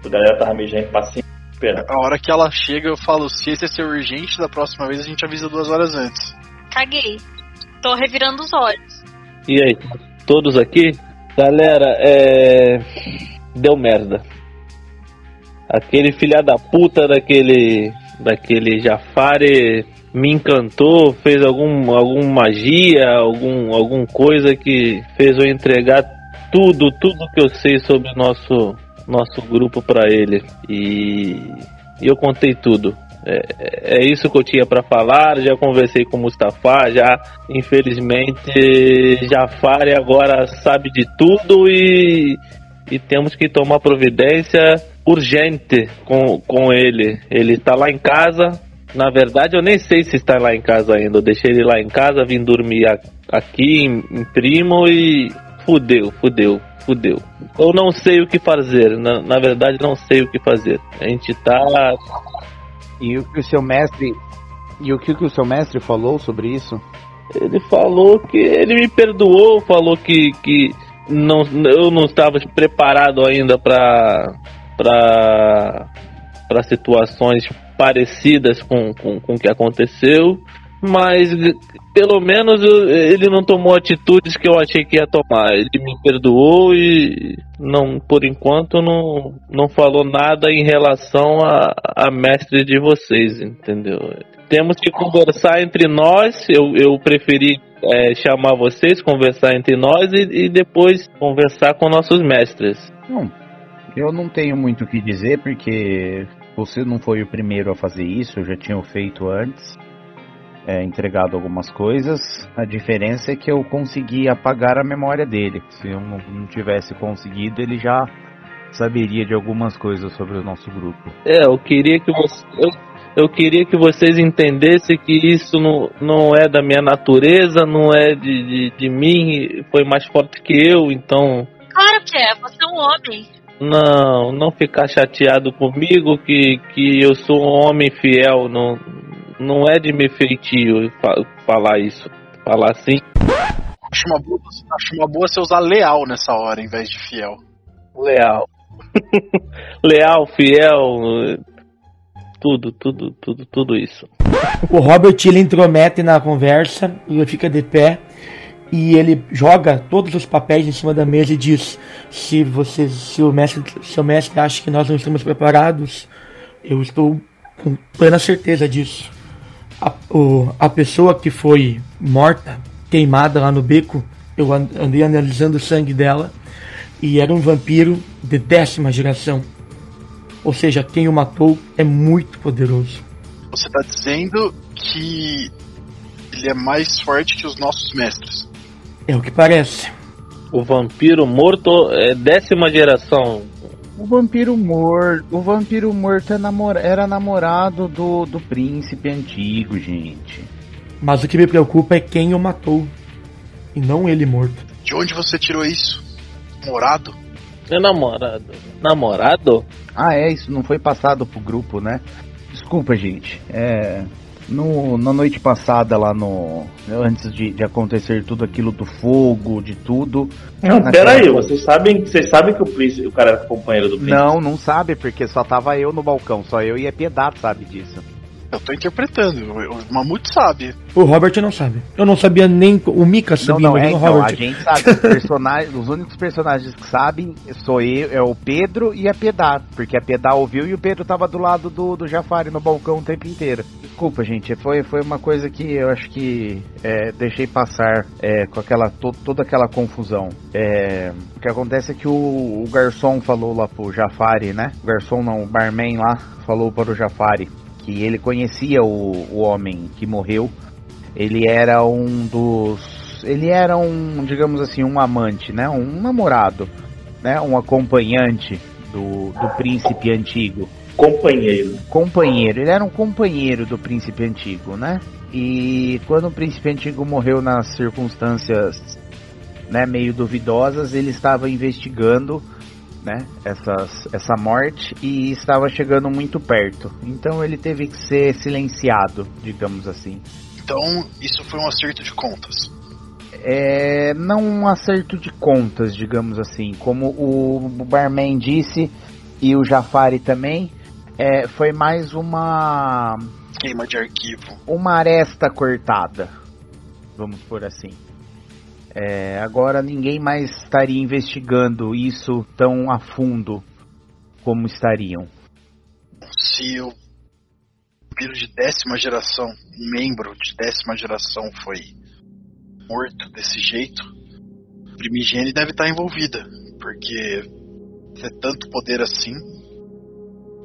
S7: A galera tava meio já impaciente esperando.
S3: A hora que ela chega, eu falo: se esse é ser urgente, da próxima vez a gente avisa duas horas antes.
S6: Caguei. Tô revirando os olhos.
S5: E aí, todos aqui? Galera, é. Deu merda. Aquele filha da puta daquele. daquele Jafari me encantou, fez algum, algum magia, algum, algum coisa que fez eu entregar tudo, tudo que eu sei sobre o nosso, nosso grupo pra ele. E, eu contei tudo. É, é isso que eu tinha pra falar. Já conversei com o Mustafa. Já, infelizmente, Jafari agora sabe de tudo e, e temos que tomar providência urgente com, com ele. Ele está lá em casa. Na verdade, eu nem sei se está lá em casa ainda. Eu deixei ele lá em casa, vim dormir aqui em, em Primo e fudeu, fudeu, fudeu. Eu não sei o que fazer. Na, na verdade, não sei o que fazer. A gente tá
S4: E o que o seu mestre. E o que, que o seu mestre falou sobre isso?
S5: Ele falou que ele me perdoou, falou que, que não, eu não estava preparado ainda para para situações parecidas com, com, com o que aconteceu Mas pelo menos ele não tomou atitudes que eu achei que ia tomar. Ele me perdoou e não, por enquanto não, não falou nada em relação a, a mestre de vocês, entendeu? Temos que conversar entre nós. Eu, eu preferi é, chamar vocês, conversar entre nós e, e depois conversar com nossos mestres.
S4: Bom, eu não tenho muito o que dizer porque você não foi o primeiro a fazer isso, eu já tinha feito antes, é, entregado algumas coisas. A diferença é que eu consegui apagar a memória dele. Se eu não, não tivesse conseguido, ele já saberia de algumas coisas sobre o nosso grupo.
S5: É, eu queria que você. Eu, eu queria que vocês entendessem que isso não, não é da minha natureza, não é de, de, de mim, foi mais forte que eu, então
S6: Claro que é, você é um homem.
S5: Não, não ficar chateado comigo que, que eu sou um homem fiel, não, não é de me feitio fa- falar isso, falar assim.
S3: Acho uma, boa, acho uma boa você usar leal nessa hora em vez de fiel.
S5: Leal. Leal, fiel, tudo, tudo, tudo, tudo isso.
S1: O Robert ele intromete na conversa, ele fica de pé e ele joga todos os papéis em cima da mesa e diz: se você, se o mestre, seu mestre acha que nós não estamos preparados, eu estou com plena certeza disso. A, o- a pessoa que foi morta, queimada lá no beco, eu an- andei analisando o sangue dela e era um vampiro de décima geração. Ou seja, quem o matou é muito poderoso.
S3: Você tá dizendo que ele é mais forte que os nossos mestres.
S1: É o que parece.
S5: O vampiro morto é décima geração.
S4: O vampiro morto, o vampiro morto é namora- era namorado do, do príncipe antigo, gente.
S1: Mas o que me preocupa é quem o matou. E não ele morto.
S3: De onde você tirou isso? Morado?
S5: Meu namorado. Namorado?
S4: Ah, é, isso não foi passado pro grupo, né? Desculpa, gente. É. No, na noite passada, lá no. Antes de, de acontecer tudo aquilo do fogo, de tudo.
S7: Não,
S4: Naquela
S7: aí,
S4: coisa-
S7: vocês sabem, vocês sabem que o, príncipe, o cara era companheiro do príncipe?
S4: Não, não sabe, porque só tava eu no balcão. Só eu e a Piedade sabe disso.
S3: Eu tô interpretando. O o Mamute sabe.
S1: O Robert não sabe. Eu não sabia nem. O Mika
S4: Não,
S1: sabia,
S4: não,
S1: mas
S4: é,
S1: não o
S4: então,
S1: Robert.
S4: a gente sabe. Os, personagens, os únicos personagens que sabem sou eu, é o Pedro e a Piedade. Porque a Piedade ouviu e o Pedro tava do lado do, do Jafari no balcão o tempo inteiro. Desculpa, gente, foi, foi uma coisa que eu acho que é, deixei passar é, com aquela to- toda aquela confusão. É, o que acontece é que o, o garçom falou lá pro Jafari, né? O garçom não, o barman lá falou para o Jafari que ele conhecia o, o homem que morreu ele era um dos. Ele era um, digamos assim, um amante, né? Um namorado, né? Um acompanhante do, do príncipe antigo.
S7: Companheiro.
S4: Companheiro, ele era um companheiro do príncipe antigo, né? E quando o príncipe antigo morreu nas circunstâncias né, meio duvidosas, ele estava investigando né, essas, essa morte e estava chegando muito perto. Então ele teve que ser silenciado, digamos assim.
S3: Então, isso foi um acerto de contas.
S4: É, não um acerto de contas, digamos assim. Como o barman disse e o Jafari também, é, foi mais uma
S3: Queima de arquivo.
S4: uma aresta cortada, vamos por assim. É, agora ninguém mais estaria investigando isso tão a fundo como estariam.
S3: Se o vampiro de décima geração, um membro de décima geração foi morto desse jeito, a Primigene deve estar envolvida. Porque ter tanto poder assim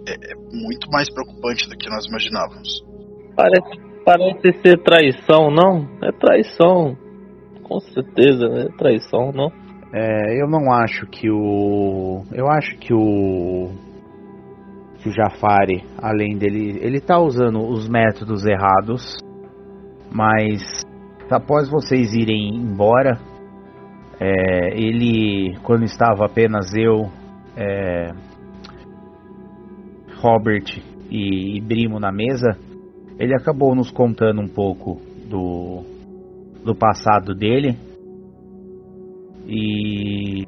S3: é, é muito mais preocupante do que nós imaginávamos.
S5: Parece, parece ser traição, não? É traição. Com certeza, é traição, não?
S4: É, eu não acho que o. Eu acho que o. Que o Jafari, além dele. Ele tá usando os métodos errados. Mas após vocês irem embora. é, ele. Quando estava apenas eu. é, Robert e, e Brimo na mesa. Ele acabou nos contando um pouco do. Do passado dele. E.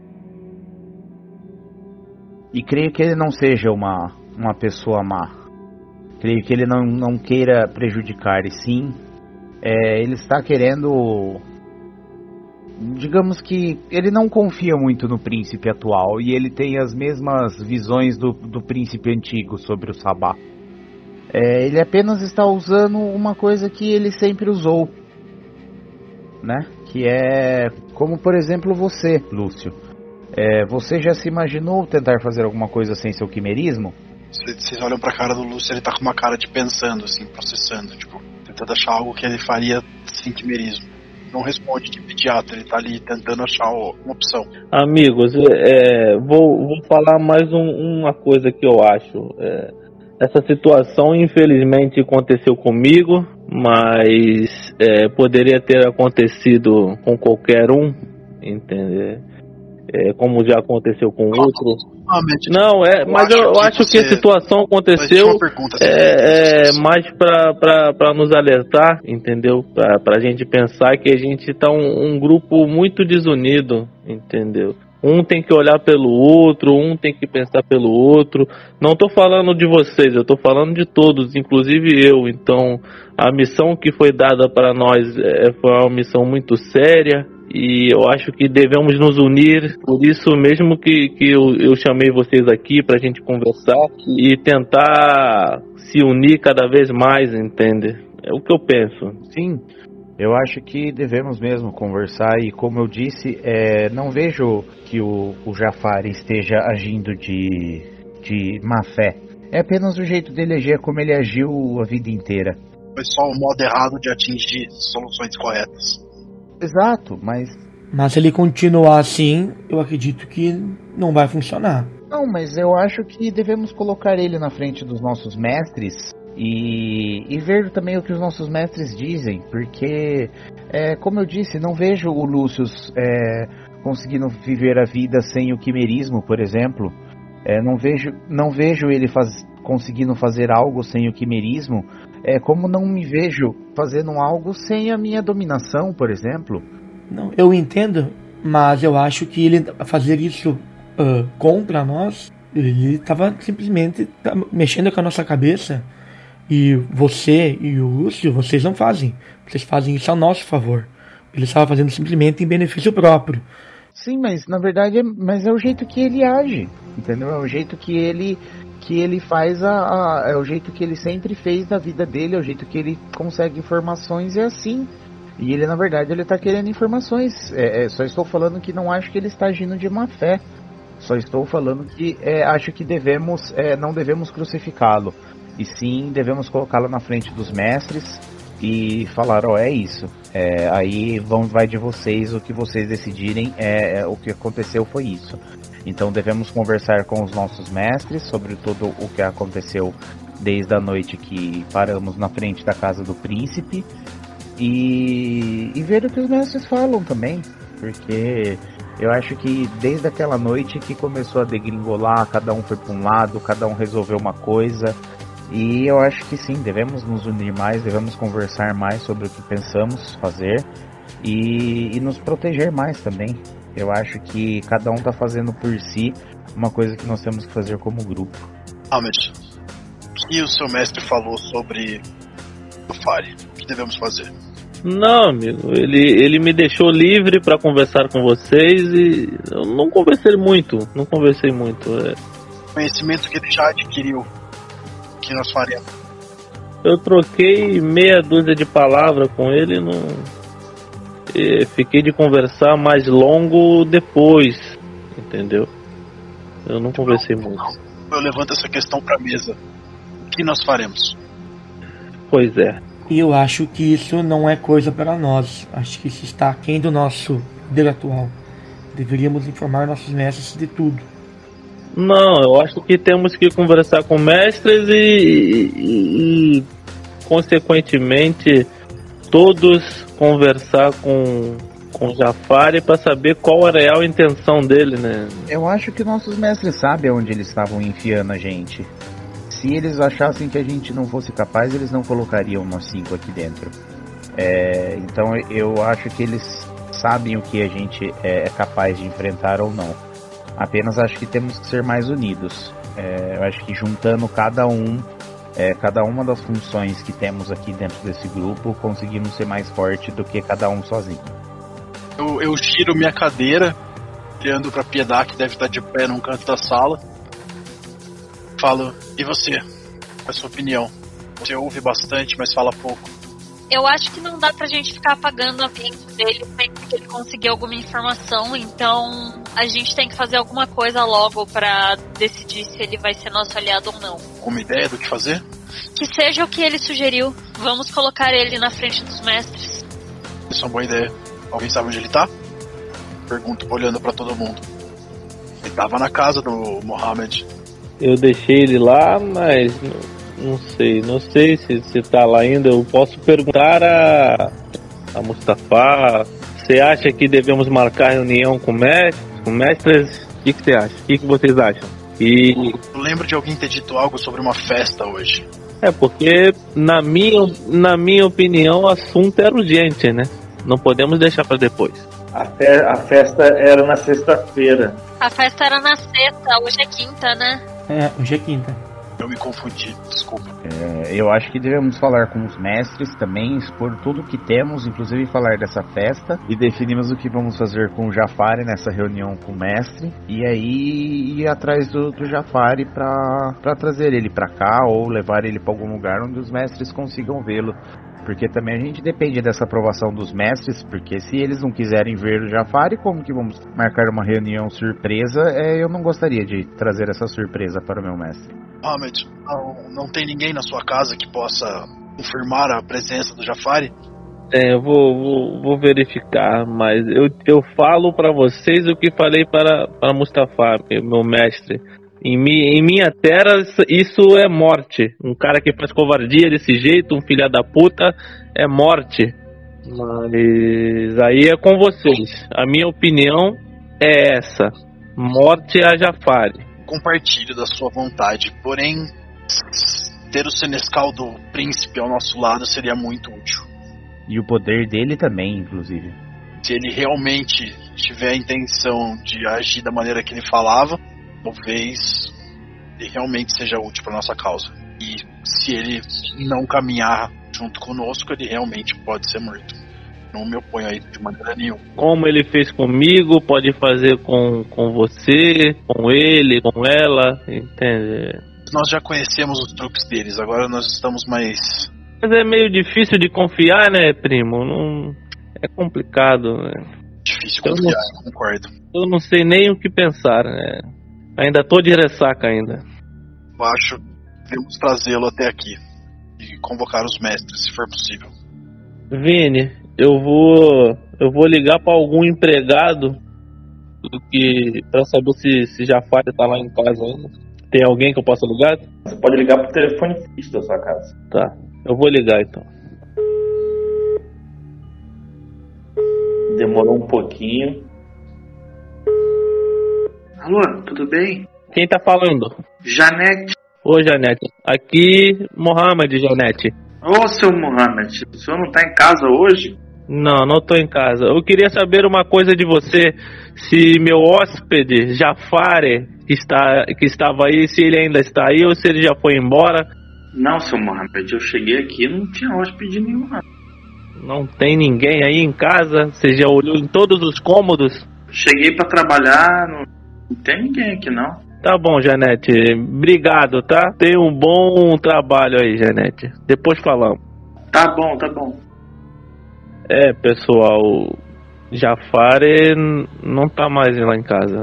S4: E creio que ele não seja uma, uma pessoa má. Creio que ele não, não queira prejudicar, e sim é, ele está querendo. Digamos que ele não confia muito no príncipe atual e ele tem as mesmas visões do, do príncipe antigo sobre o Sabá. É, ele apenas está usando uma coisa que ele sempre usou, né? Que é como por exemplo você, Lúcio. É, você já se imaginou tentar fazer alguma coisa sem seu quimerismo?
S3: Cê- Vocês olham pra cara do Lúcio, ele tá com uma cara de pensando, assim, processando, tipo, tentando achar algo que ele faria sem quimerismo. Não responde de imediato, ele tá ali tentando achar uma opção.
S5: Amigos, é, vou, vou falar mais um- uma coisa que eu acho. É, essa situação, infelizmente, aconteceu comigo, mas é, poderia ter acontecido com qualquer um, entender? É, como já aconteceu com outro.
S3: Ah, Matt,
S5: Não, é, mas eu, eu acho que a situação aconteceu
S3: pergunta, assim,
S5: é, é mais pra nos alertar, entendeu? Pra, pra gente pensar que a gente tá um, um grupo muito desunido, entendeu? Um tem que olhar pelo outro, um tem que pensar pelo outro. Não tô falando de vocês, eu tô falando de todos, inclusive eu. Então, a missão que foi dada para nós é, foi uma missão muito séria. E eu acho que devemos nos unir, por isso mesmo que, que eu, eu chamei vocês aqui pra gente conversar e tentar se unir cada vez mais, entende? É o que eu penso.
S4: Sim, eu acho que devemos mesmo conversar e como eu disse, é, não vejo que o, o Jafar esteja agindo de, de má fé. É apenas o jeito dele agir, é como ele agiu a vida inteira.
S3: Foi só o modo errado de atingir soluções corretas.
S4: Exato, mas
S1: Mas se ele continuar assim, eu acredito que não vai funcionar.
S4: não, mas eu acho que devemos colocar ele na frente dos nossos mestres e, e ver também o que os nossos mestres dizem, porque é, como eu disse, não vejo o Lúcio é, conseguindo viver a vida sem o quimerismo, por exemplo. É, não vejo, não vejo ele faz, conseguindo fazer algo sem o quimerismo. É como não me vejo fazendo algo sem a minha dominação, por exemplo.
S1: Não, eu entendo, mas eu acho que ele fazer isso ah, contra nós, ele estava simplesmente mexendo com a nossa cabeça. E você e o Lúcio, vocês não fazem. Vocês fazem isso a nosso favor. Ele estava fazendo simplesmente em benefício próprio.
S4: Sim, mas na verdade é, mas é o jeito que ele age, entendeu? É o jeito que ele que ele faz a, a- é o jeito que ele sempre fez da vida dele, é o jeito que ele consegue informações é assim. E ele na verdade ele tá querendo informações. É, é, só estou falando que não acho que ele está agindo de má fé. Só estou falando que é, acho que devemos é, não devemos crucificá-lo e sim devemos colocá-lo na frente dos mestres e falar, ó, é isso. É, aí vão, vai de vocês o que vocês decidirem. É, é, o que aconteceu foi isso. Então devemos conversar com os nossos mestres sobre tudo o que aconteceu desde a noite que paramos na frente da casa do príncipe e, e ver o que os mestres falam também, porque eu acho que desde aquela noite que começou a degringolar, cada um foi para um lado, cada um resolveu uma coisa. E eu acho que sim, devemos nos unir mais, devemos conversar mais sobre o que pensamos fazer e, e nos proteger mais também. Eu acho que cada um tá fazendo por si uma coisa que nós temos que fazer como grupo.
S3: Ahmed, o que o seu mestre falou sobre o Fire? O que devemos fazer?
S5: Não, amigo, ele, ele me deixou livre pra conversar com vocês e eu não conversei muito, não conversei muito. é.
S3: Conhecimento que ele já adquiriu, que nós faremos?
S5: Eu troquei meia dúzia de palavras com ele, não. e fiquei de conversar mais longo depois, entendeu? Eu não conversei muito.
S3: Eu levanto essa questão pra mesa. O que nós faremos?
S5: Pois é.
S1: E eu acho que isso não é coisa para nós. Acho que isso está aquém do nosso poder atual. Deveríamos informar nossos mestres de tudo.
S5: Não, eu acho que temos que conversar com mestres e, e- e, consequentemente, todos conversar com, com Jafari para saber qual a real intenção dele, né?
S4: Eu acho que nossos mestres sabem onde eles estavam enfiando a gente. Se eles achassem que a gente não fosse capaz, eles não colocariam nós cinco aqui dentro. É, então eu acho que eles sabem o que a gente é, é capaz de enfrentar ou não. Apenas acho que temos que ser mais unidos. É, eu acho que juntando cada um é, cada uma das funções que temos aqui dentro desse grupo conseguimos ser mais forte do que cada um sozinho.
S3: Eu, eu giro minha cadeira, olhando pra Piedade, que deve estar de pé num canto da sala. Falo, e você? Qual é a sua opinião? Você ouve bastante, mas fala pouco.
S6: Eu acho que não dá pra gente ficar apagando a mente dele sempre que ele conseguir alguma informação, então a gente tem que fazer alguma coisa logo pra decidir se ele vai ser nosso aliado ou não.
S3: Alguma ideia do que fazer?
S6: Que seja o que ele sugeriu. Vamos colocar ele na frente dos mestres.
S3: Isso é uma boa ideia. Alguém sabe onde ele tá? Pergunto olhando pra todo mundo. Ele tava na casa do Mohammed.
S5: Eu deixei ele lá, mas não, sei, não sei se, se tá lá ainda. Eu posso perguntar a, a Mustafa. Você acha que devemos marcar reunião com mestres? Com mestres? O que, que você acha? O que, que vocês acham? E
S3: Eu lembro de alguém ter dito algo sobre uma festa hoje.
S5: é porque na minha, na minha opinião o assunto era urgente, né? Não podemos deixar para depois.
S7: A, fe- a festa era na sexta-feira.
S6: A festa era na sexta, hoje é quinta, né?
S1: É, hoje é quinta.
S3: Eu me confundi, desculpa.
S4: É, eu acho que devemos falar com os mestres também, expor tudo o que temos, inclusive falar dessa festa, e definimos o que vamos fazer com o Jafari nessa reunião com o mestre, e aí ir atrás do, do Jafari pra trazer ele pra cá ou levar ele pra algum lugar onde os mestres consigam vê-lo. Porque também a gente depende dessa aprovação dos mestres, porque se eles não quiserem ver o Jafari, como que vamos marcar uma reunião surpresa? É, eu não gostaria de trazer essa surpresa para o meu mestre.
S3: Mohammed, não, não tem ninguém na sua casa que possa confirmar a presença do Jafari?
S5: É, eu vou, vou, vou verificar, mas eu, eu falo para vocês o que falei para, para Mustafa, meu mestre. Em, mi, em minha terra, isso- é morte. Um cara que faz covardia desse jeito, um filho da puta, é morte. Mas aí é com vocês. A minha opinião é essa: morte a Jafari.
S3: Compartilho da sua vontade, porém, ter o Senescal do príncipe ao nosso lado seria muito útil.
S4: E o poder dele também, inclusive.
S3: Se ele realmente tiver a intenção de agir da maneira que ele falava, talvez ele realmente seja útil para nossa causa. E se ele não caminhar junto conosco, ele realmente pode ser morto. Não me oponho a ele de maneira nenhuma.
S5: Como ele fez comigo, pode fazer com, com você, com ele, com ela, entende?
S3: Nós já conhecemos os truques deles, agora nós estamos mais.
S5: Mas é meio difícil de confiar, né, primo? Não... É complicado, né?
S3: Difícil
S5: Eu não-
S3: confiar, eu concordo.
S5: Eu não sei nem o que pensar, né? Ainda tô de ressaca ainda.
S3: Eu acho que devemos trazê-lo até aqui e convocar os mestres, se for possível.
S5: Vini, eu vou eu vou ligar pra algum empregado do que para saber se se Jafari tá lá em casa ainda. Tem alguém que eu possa ligar?
S7: Você pode ligar pro telefone fixo da sua casa.
S5: Tá. Eu vou ligar então.
S7: Demorou um pouquinho.
S8: Alô, tudo bem?
S5: Quem tá falando?
S8: Janete.
S5: Ô, Janete. Aqui, Mohamed, Janete.
S8: Ô, seu Mohamed, o senhor não tá em casa hoje?
S5: Não, não tô em casa. Eu queria saber uma coisa de você. Se meu hóspede, Jafare, que, está, que estava aí, se ele ainda está aí ou se ele já foi embora.
S8: Não, seu Mohamed, eu cheguei aqui e não tinha hóspede nenhum. não.
S5: Tem ninguém aí em casa? Você já olhou em todos os cômodos?
S8: Cheguei pra trabalhar, não, não tem ninguém aqui não.
S5: Tá bom, Janete. Obrigado, tá? Tenha um bom trabalho aí, Janete. Depois falamos.
S8: Tá bom, tá bom.
S5: É, pessoal. Jafare não tá mais lá em casa.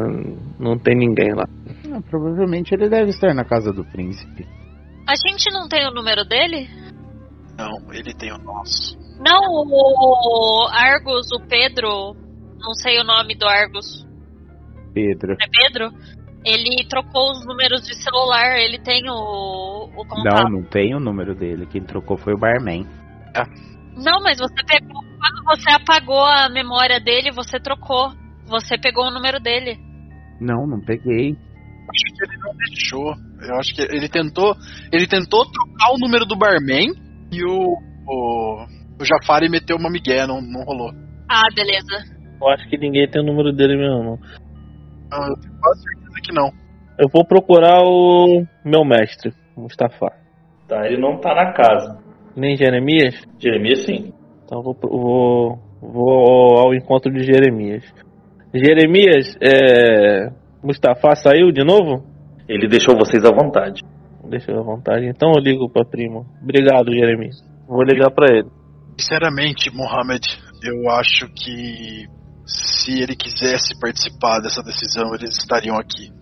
S5: Não tem ninguém lá.
S4: Ah, provavelmente ele deve estar na casa do príncipe.
S6: A gente não tem o número dele?
S3: Não, ele tem o nosso.
S6: Não, o Argus, o Pedro, não sei o nome do Argus,
S4: Pedro.
S6: é Pedro? Ele trocou os números de celular, ele tem o, o contato.
S4: Não, não tem o número dele. Quem trocou foi o barman.
S6: Não, mas você pegou. Quando você apagou a memória dele, você trocou. Você pegou o número dele.
S4: Não, não peguei.
S3: Acho que ele não deixou. Eu acho que ele tentou. Ele tentou trocar o número do barman e o. O, o Jafari meteu uma migué, não, não rolou.
S6: Ah, beleza.
S5: Eu acho que ninguém tem o número dele mesmo.
S3: Ah, Eu tenho quase certeza que não.
S5: Eu vou procurar o meu mestre, Mustafa.
S7: Tá, ele não tá na casa.
S5: Nem Jeremias?
S7: Jeremias sim.
S5: Então vou, pro- vou, vou ao encontro de Jeremias. Jeremias, é. Mustafa saiu de novo?
S7: Ele deixou vocês à vontade.
S5: Deixa eu à vontade. Então eu ligo pra primo. Obrigado, Jeremias. Vou ligar pra ele.
S3: Sinceramente, Mohamed, eu acho que se ele quisesse participar dessa decisão, eles estariam aqui.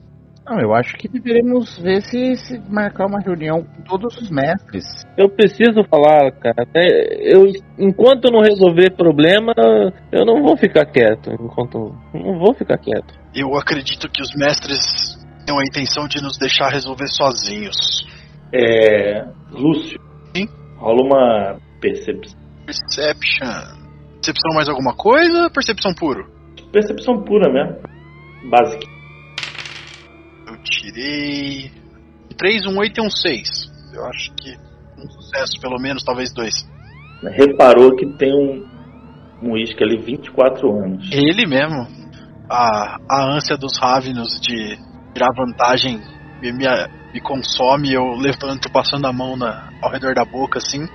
S4: Não, eu acho que deveríamos ver se, se marcar uma reunião com todos os mestres.
S5: Eu preciso falar, cara. Eu, enquanto eu não resolver problema, eu não vou ficar quieto. Enquanto. Não vou ficar quieto.
S3: Eu acredito que os mestres têm a intenção de nos deixar resolver sozinhos.
S7: É. Lúcio.
S3: Sim?
S7: Rola uma percepção.
S3: Perception. Percepção mais alguma coisa? Percepção puro?
S7: Percepção pura mesmo. Básica.
S3: Eu tirei. 3, um 8 e um 6. Eu acho que um sucesso, pelo menos, talvez dois.
S7: Reparou que tem um. Um uísque ali, 24 anos.
S3: Ele mesmo. A, a ânsia dos Ravenos de tirar vantagem me, me, me consome. Eu levanto passando a mão na, ao redor da boca, assim.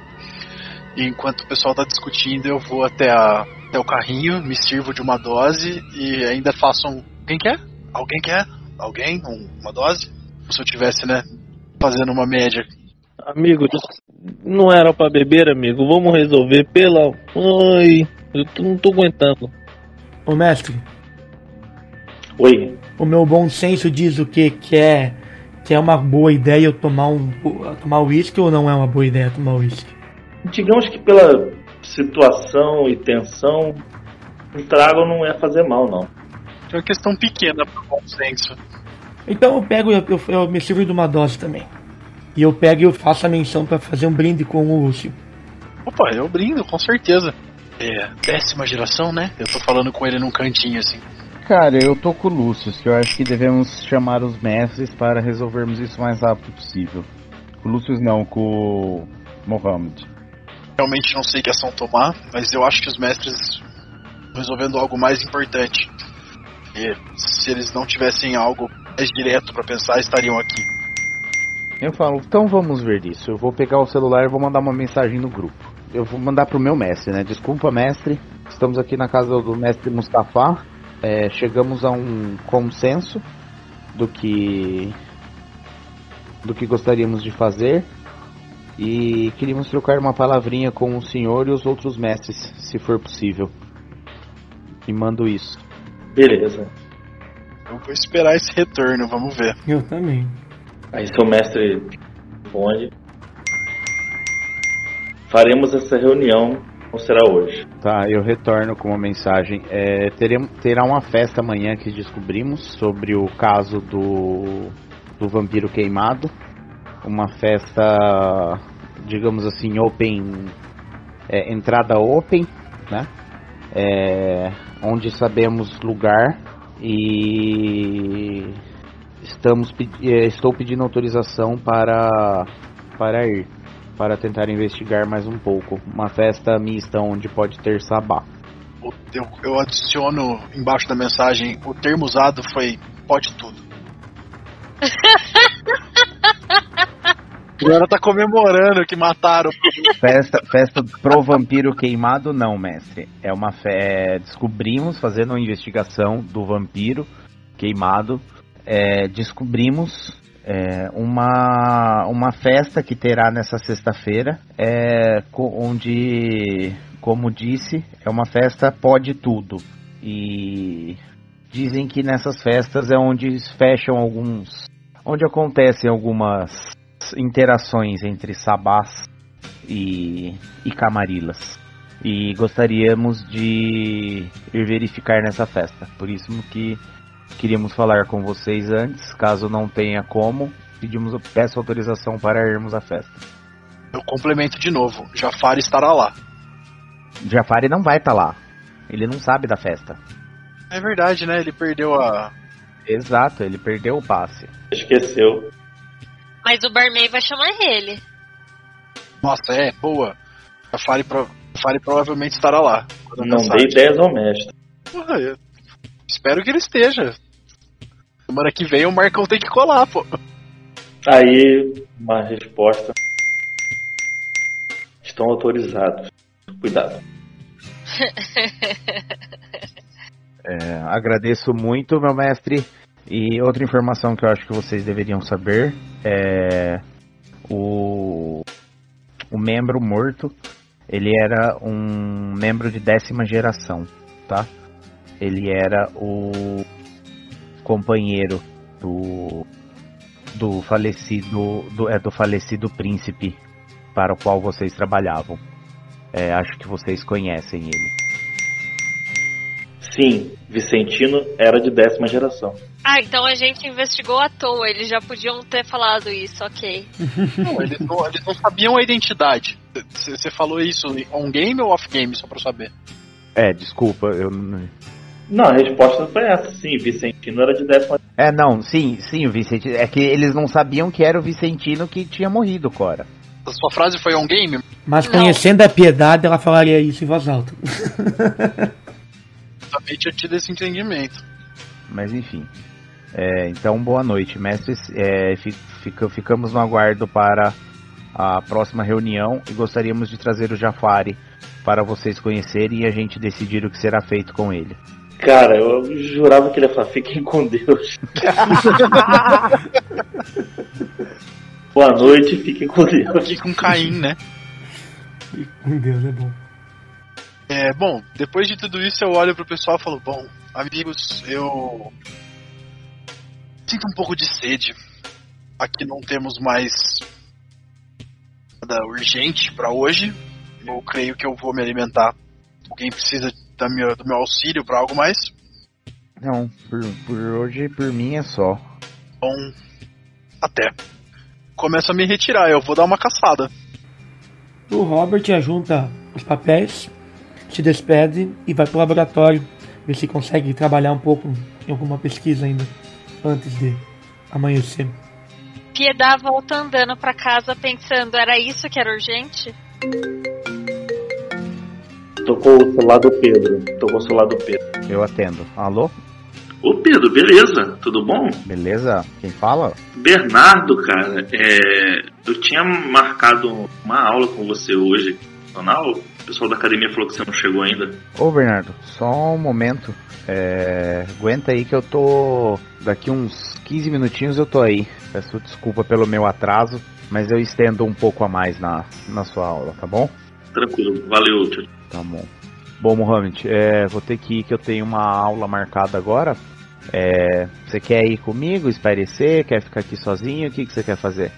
S3: E enquanto o pessoal tá discutindo, eu vou até, a, até o carrinho, me sirvo de uma dose e ainda faço um. Quem quer? Alguém quer? Alguém? Um- uma dose? Se eu tivesse, né? Fazendo uma média.
S5: Amigo, não era pra beber, amigo. Vamos resolver pela. Ai, eu tô- não tô aguentando.
S1: Ô mestre,
S7: Oi.
S1: o meu bom senso diz o que? Que é, que é uma boa ideia eu tomar um tomar uísque ou não é uma boa ideia tomar uísque?
S7: Digamos que pela situação e tensão, um trago não ia fazer mal, não.
S3: É uma questão pequena pro bom senso.
S1: Então eu pego eu, eu, eu me sirvo de uma dose também. E eu pego e eu faço a menção pra fazer um brinde com o Lúcio.
S3: Opa, eu brindo, com certeza. É, décima geração, né? Eu tô falando com ele num cantinho assim.
S4: Cara, eu tô com o Lúcio, que eu acho que devemos chamar os mestres para resolvermos isso o mais rápido possível. Com o Lúcio não, com o Mohamed.
S3: Realmente não sei que ação tomar, mas eu acho que os mestres resolvendo algo mais importante. E se eles não tivessem algo mais direto pra pensar, estariam aqui.
S4: Eu falo, então vamos ver isso. Eu vou pegar o celular e vou mandar uma mensagem no grupo. Eu vou mandar pro meu mestre, né? Desculpa, mestre. Estamos aqui na casa do mestre Mustafa. É, chegamos a um consenso do que do que gostaríamos de fazer e queríamos trocar uma palavrinha com o senhor e os outros mestres, se for possível. E mando isso.
S7: Beleza.
S3: Eu vou esperar esse retorno, vamos ver.
S1: Eu também.
S7: Aí seu mestre responde. Faremos essa reunião, ou será hoje?
S4: Tá, eu retorno com uma mensagem. É, teremos, terá uma festa amanhã que descobrimos sobre o caso do, do vampiro queimado. Uma festa, digamos assim, open. é, entrada open, né? É, onde sabemos lugar e estamos eh, estou pedindo autorização para para ir para tentar investigar mais um pouco uma festa mista onde pode ter sabá
S3: Eu, eu adiciono embaixo da mensagem, o termo usado foi pode tudo. Agora tá comemorando que mataram.
S4: festa festa pro vampiro queimado não mestre é uma fé descobrimos fazendo uma investigação do vampiro queimado é, descobrimos é, uma, uma festa que terá nessa sexta-feira, é, onde, como disse, é uma festa pode tudo. E dizem que nessas festas é onde fecham alguns. onde acontecem algumas interações entre sabás e, e camarilas. E gostaríamos de ir verificar nessa festa. Por isso que queríamos falar com vocês antes, caso não tenha como, pedimos peço autorização para irmos à festa.
S3: Eu complemento de novo, Jafar estará lá.
S4: Jafari não vai estar lá. Ele não sabe da festa.
S3: É verdade, né? Ele perdeu a.
S4: Exato, ele perdeu o passe.
S7: Esqueceu.
S6: Mas o barman vai chamar ele.
S3: Nossa, é, boa. Jafari, pro... Jafari provavelmente estará lá. A
S7: Não dei ideias ao mestre.
S3: Porra, eu Espero que ele esteja. Semana que vem o Marcão tem que colar, pô.
S7: Aí, uma resposta. Estão autorizados. Cuidado.
S4: É, agradeço muito, meu mestre. E outra informação que eu acho que vocês deveriam saber é o, o membro morto. Ele era um membro de décima geração, tá? Ele era o companheiro do do falecido do, é, do falecido príncipe para o qual vocês trabalhavam. É, acho que vocês conhecem ele.
S7: Sim, Vicentino era de décima geração.
S6: Ah, então a gente investigou à toa. Eles já podiam ter falado isso, ok.
S3: Não, eles, não, eles não sabiam a identidade. Você falou isso on-game ou off-game, só pra eu saber?
S4: É, desculpa, eu não-
S7: Não, a resposta foi essa. Sim, Vicentino era de décima
S4: É, não, sim, sim, o Vicentino. É que eles não sabiam que era o Vicentino que tinha morrido, Cora.
S3: A sua frase foi on-game?
S1: Mas
S6: Não.
S1: conhecendo a piedade, ela falaria isso em voz alta.
S3: Também tinha tido esse entendimento.
S4: Mas enfim. É, então, boa noite, mestres. É, fi- fica- ficamos no aguardo para a próxima reunião e gostaríamos de trazer o Jafari para vocês conhecerem e a gente decidir o que será feito com ele.
S7: Cara, eu jurava que ele ia falar, fiquem com Deus. Boa noite, fiquem com Deus.
S3: Aqui com Caim, né?
S1: Meu Deus, é bom.
S3: É, bom, depois de tudo isso eu olho pro pessoal e falo, bom, amigos, eu sinto um pouco de sede. Aqui não temos mais nada urgente pra hoje. Eu creio que eu vou me alimentar. Alguém precisa da minha, do meu auxílio pra algo mais?
S4: Não, por, por hoje, por mim é só.
S3: Bom, até. Começo a me retirar, eu vou dar uma caçada.
S1: O Robert ajunta os papéis, se despede e vai pro laboratório ver se consegue trabalhar um pouco em alguma pesquisa ainda antes de amanhecer.
S6: Piedade volta andando pra casa pensando, era isso que era urgente?
S7: Tocou o celular do Pedro. Tocou o celular do Pedro.
S4: Eu atendo. Alô?
S8: Ô Pedro, beleza? Tudo bom?
S4: Beleza? Quem fala?
S8: Bernardo, cara, é, eu tinha marcado uma aula com você hoje. Não, o pessoal da academia falou que você não chegou ainda.
S4: Ô Bernardo, só um momento. É, aguenta aí que eu tô. Daqui uns 15 minutinhos eu tô aí. Peço desculpa pelo meu atraso, mas eu estendo um pouco a mais na, na sua aula, tá bom?
S8: Tranquilo, valeu, tio.
S4: Tá bom. Bom, Mohamed, é, vou ter que ir que eu tenho uma aula marcada agora. É, você quer ir comigo, espairecer? Quer ficar aqui sozinho? O que, que você quer fazer?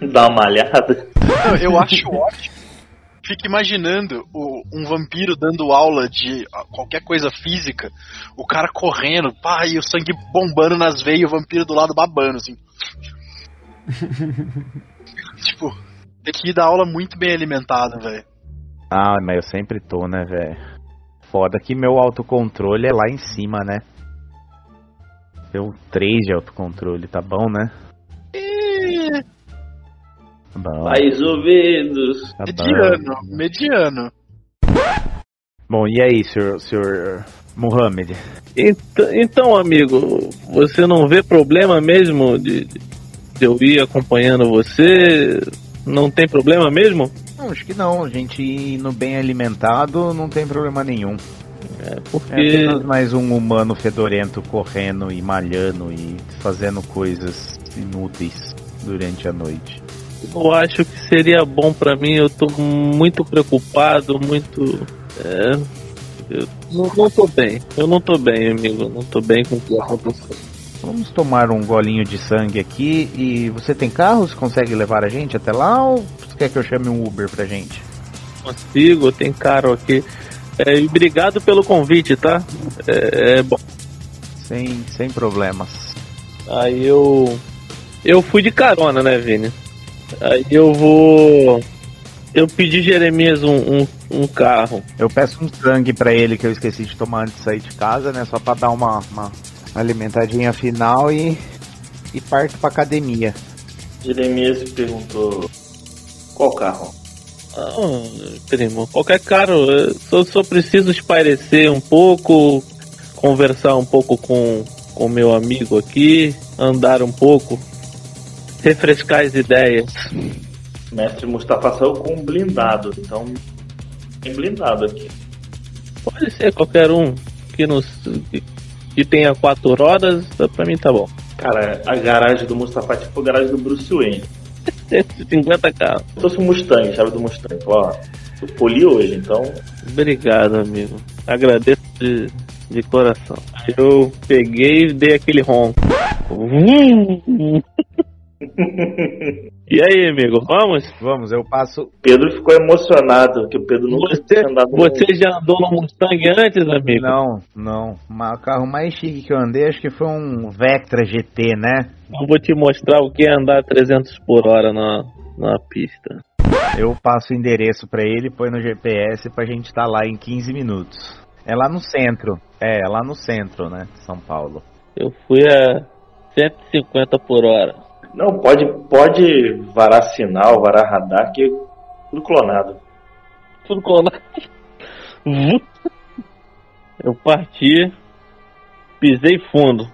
S7: Dá uma malhada.
S3: Eu acho ótimo. Fico imaginando o- um vampiro dando aula de ah, qualquer coisa física, o cara correndo, pá, e o sangue bombando nas veias e o vampiro do lado babando, assim. tipo, tem que ir dar aula muito bem alimentado, velho.
S4: Ah, mas eu sempre tô, né, velho? Foda que meu autocontrole é lá em cima, né? Deu 3 de autocontrole, tá bom, né? Tá bom.
S7: Mais ouvidos.
S4: Tá
S3: Mediano,
S4: bom.
S3: mediano.
S4: Bom, e aí, senhor, senhor Mohamed?
S5: Então, então, amigo, você não vê problema mesmo de, de eu ir acompanhando você? Não tem problema mesmo?
S4: Não, acho que não. A gente indo bem alimentado não tem problema nenhum.
S5: É
S4: É
S5: porque
S4: apenas mais um humano fedorento correndo e malhando e fazendo coisas inúteis durante a noite.
S5: Eu acho que seria bom pra mim. Eu tô muito preocupado, muito. É, eu não, não tô bem. Eu não tô bem, amigo. Não tô bem com o que aconteceu.
S4: Vamos tomar um golinho de sangue aqui e você tem carro? Você consegue levar a gente até lá ou você quer que eu chame um Uber pra gente?
S5: Consigo, tem caro aqui. É, e obrigado pelo convite, tá? É, é bom.
S4: Sem, sem problemas.
S5: Aí eu. Eu fui de carona, né, Vini? Aí eu vou. Eu pedi Jeremias um, um, um carro.
S4: Eu peço um sangue pra ele que eu esqueci de tomar antes de sair de casa, né? Só pra dar uma, uma alimentadinha final e, e parto pra academia.
S7: Jeremias perguntou qual carro?
S5: Ah, primo, qualquer carro. eu Só, só preciso espairecer um pouco, conversar um pouco com o meu amigo aqui, andar um pouco, refrescar as ideias.
S7: Mestre Mustafa saiu com um blindado, então tem blindado aqui.
S5: Pode ser qualquer um que, nos, que, que tenha quatro rodas, pra mim tá bom.
S7: Cara, a garagem do Mustafa é tipo a garagem do Bruce Wayne.
S5: 150 carros.
S7: Se fosse um Mustang, chave do Mustang. Ó, eu poli hoje, então
S5: Obrigado, amigo. Agradeço de, de coração. Eu peguei e dei aquele ronco. E aí, amigo, vamos?
S4: Vamos, eu passo.
S7: Pedro ficou emocionado, que o Pedro nunca
S5: Você,
S7: tinha andado
S5: você já andou no Mustang antes, amigo?
S4: Não, não. O carro mais chique que eu andei acho que foi um Vectra GT, né?
S5: Eu vou te mostrar o que é andar a 300 por hora na, na pista.
S4: Eu passo o endereço pra ele, põe no GPS pra gente estar lá em 15 minutos. É lá no centro. É, é lá no centro, né? São Paulo.
S5: Eu fui a 150 por hora.
S7: Não, pode, pode varar sinal, varar radar, que é tudo clonado.
S5: Tudo. Vum. Eu parti, pisei fundo.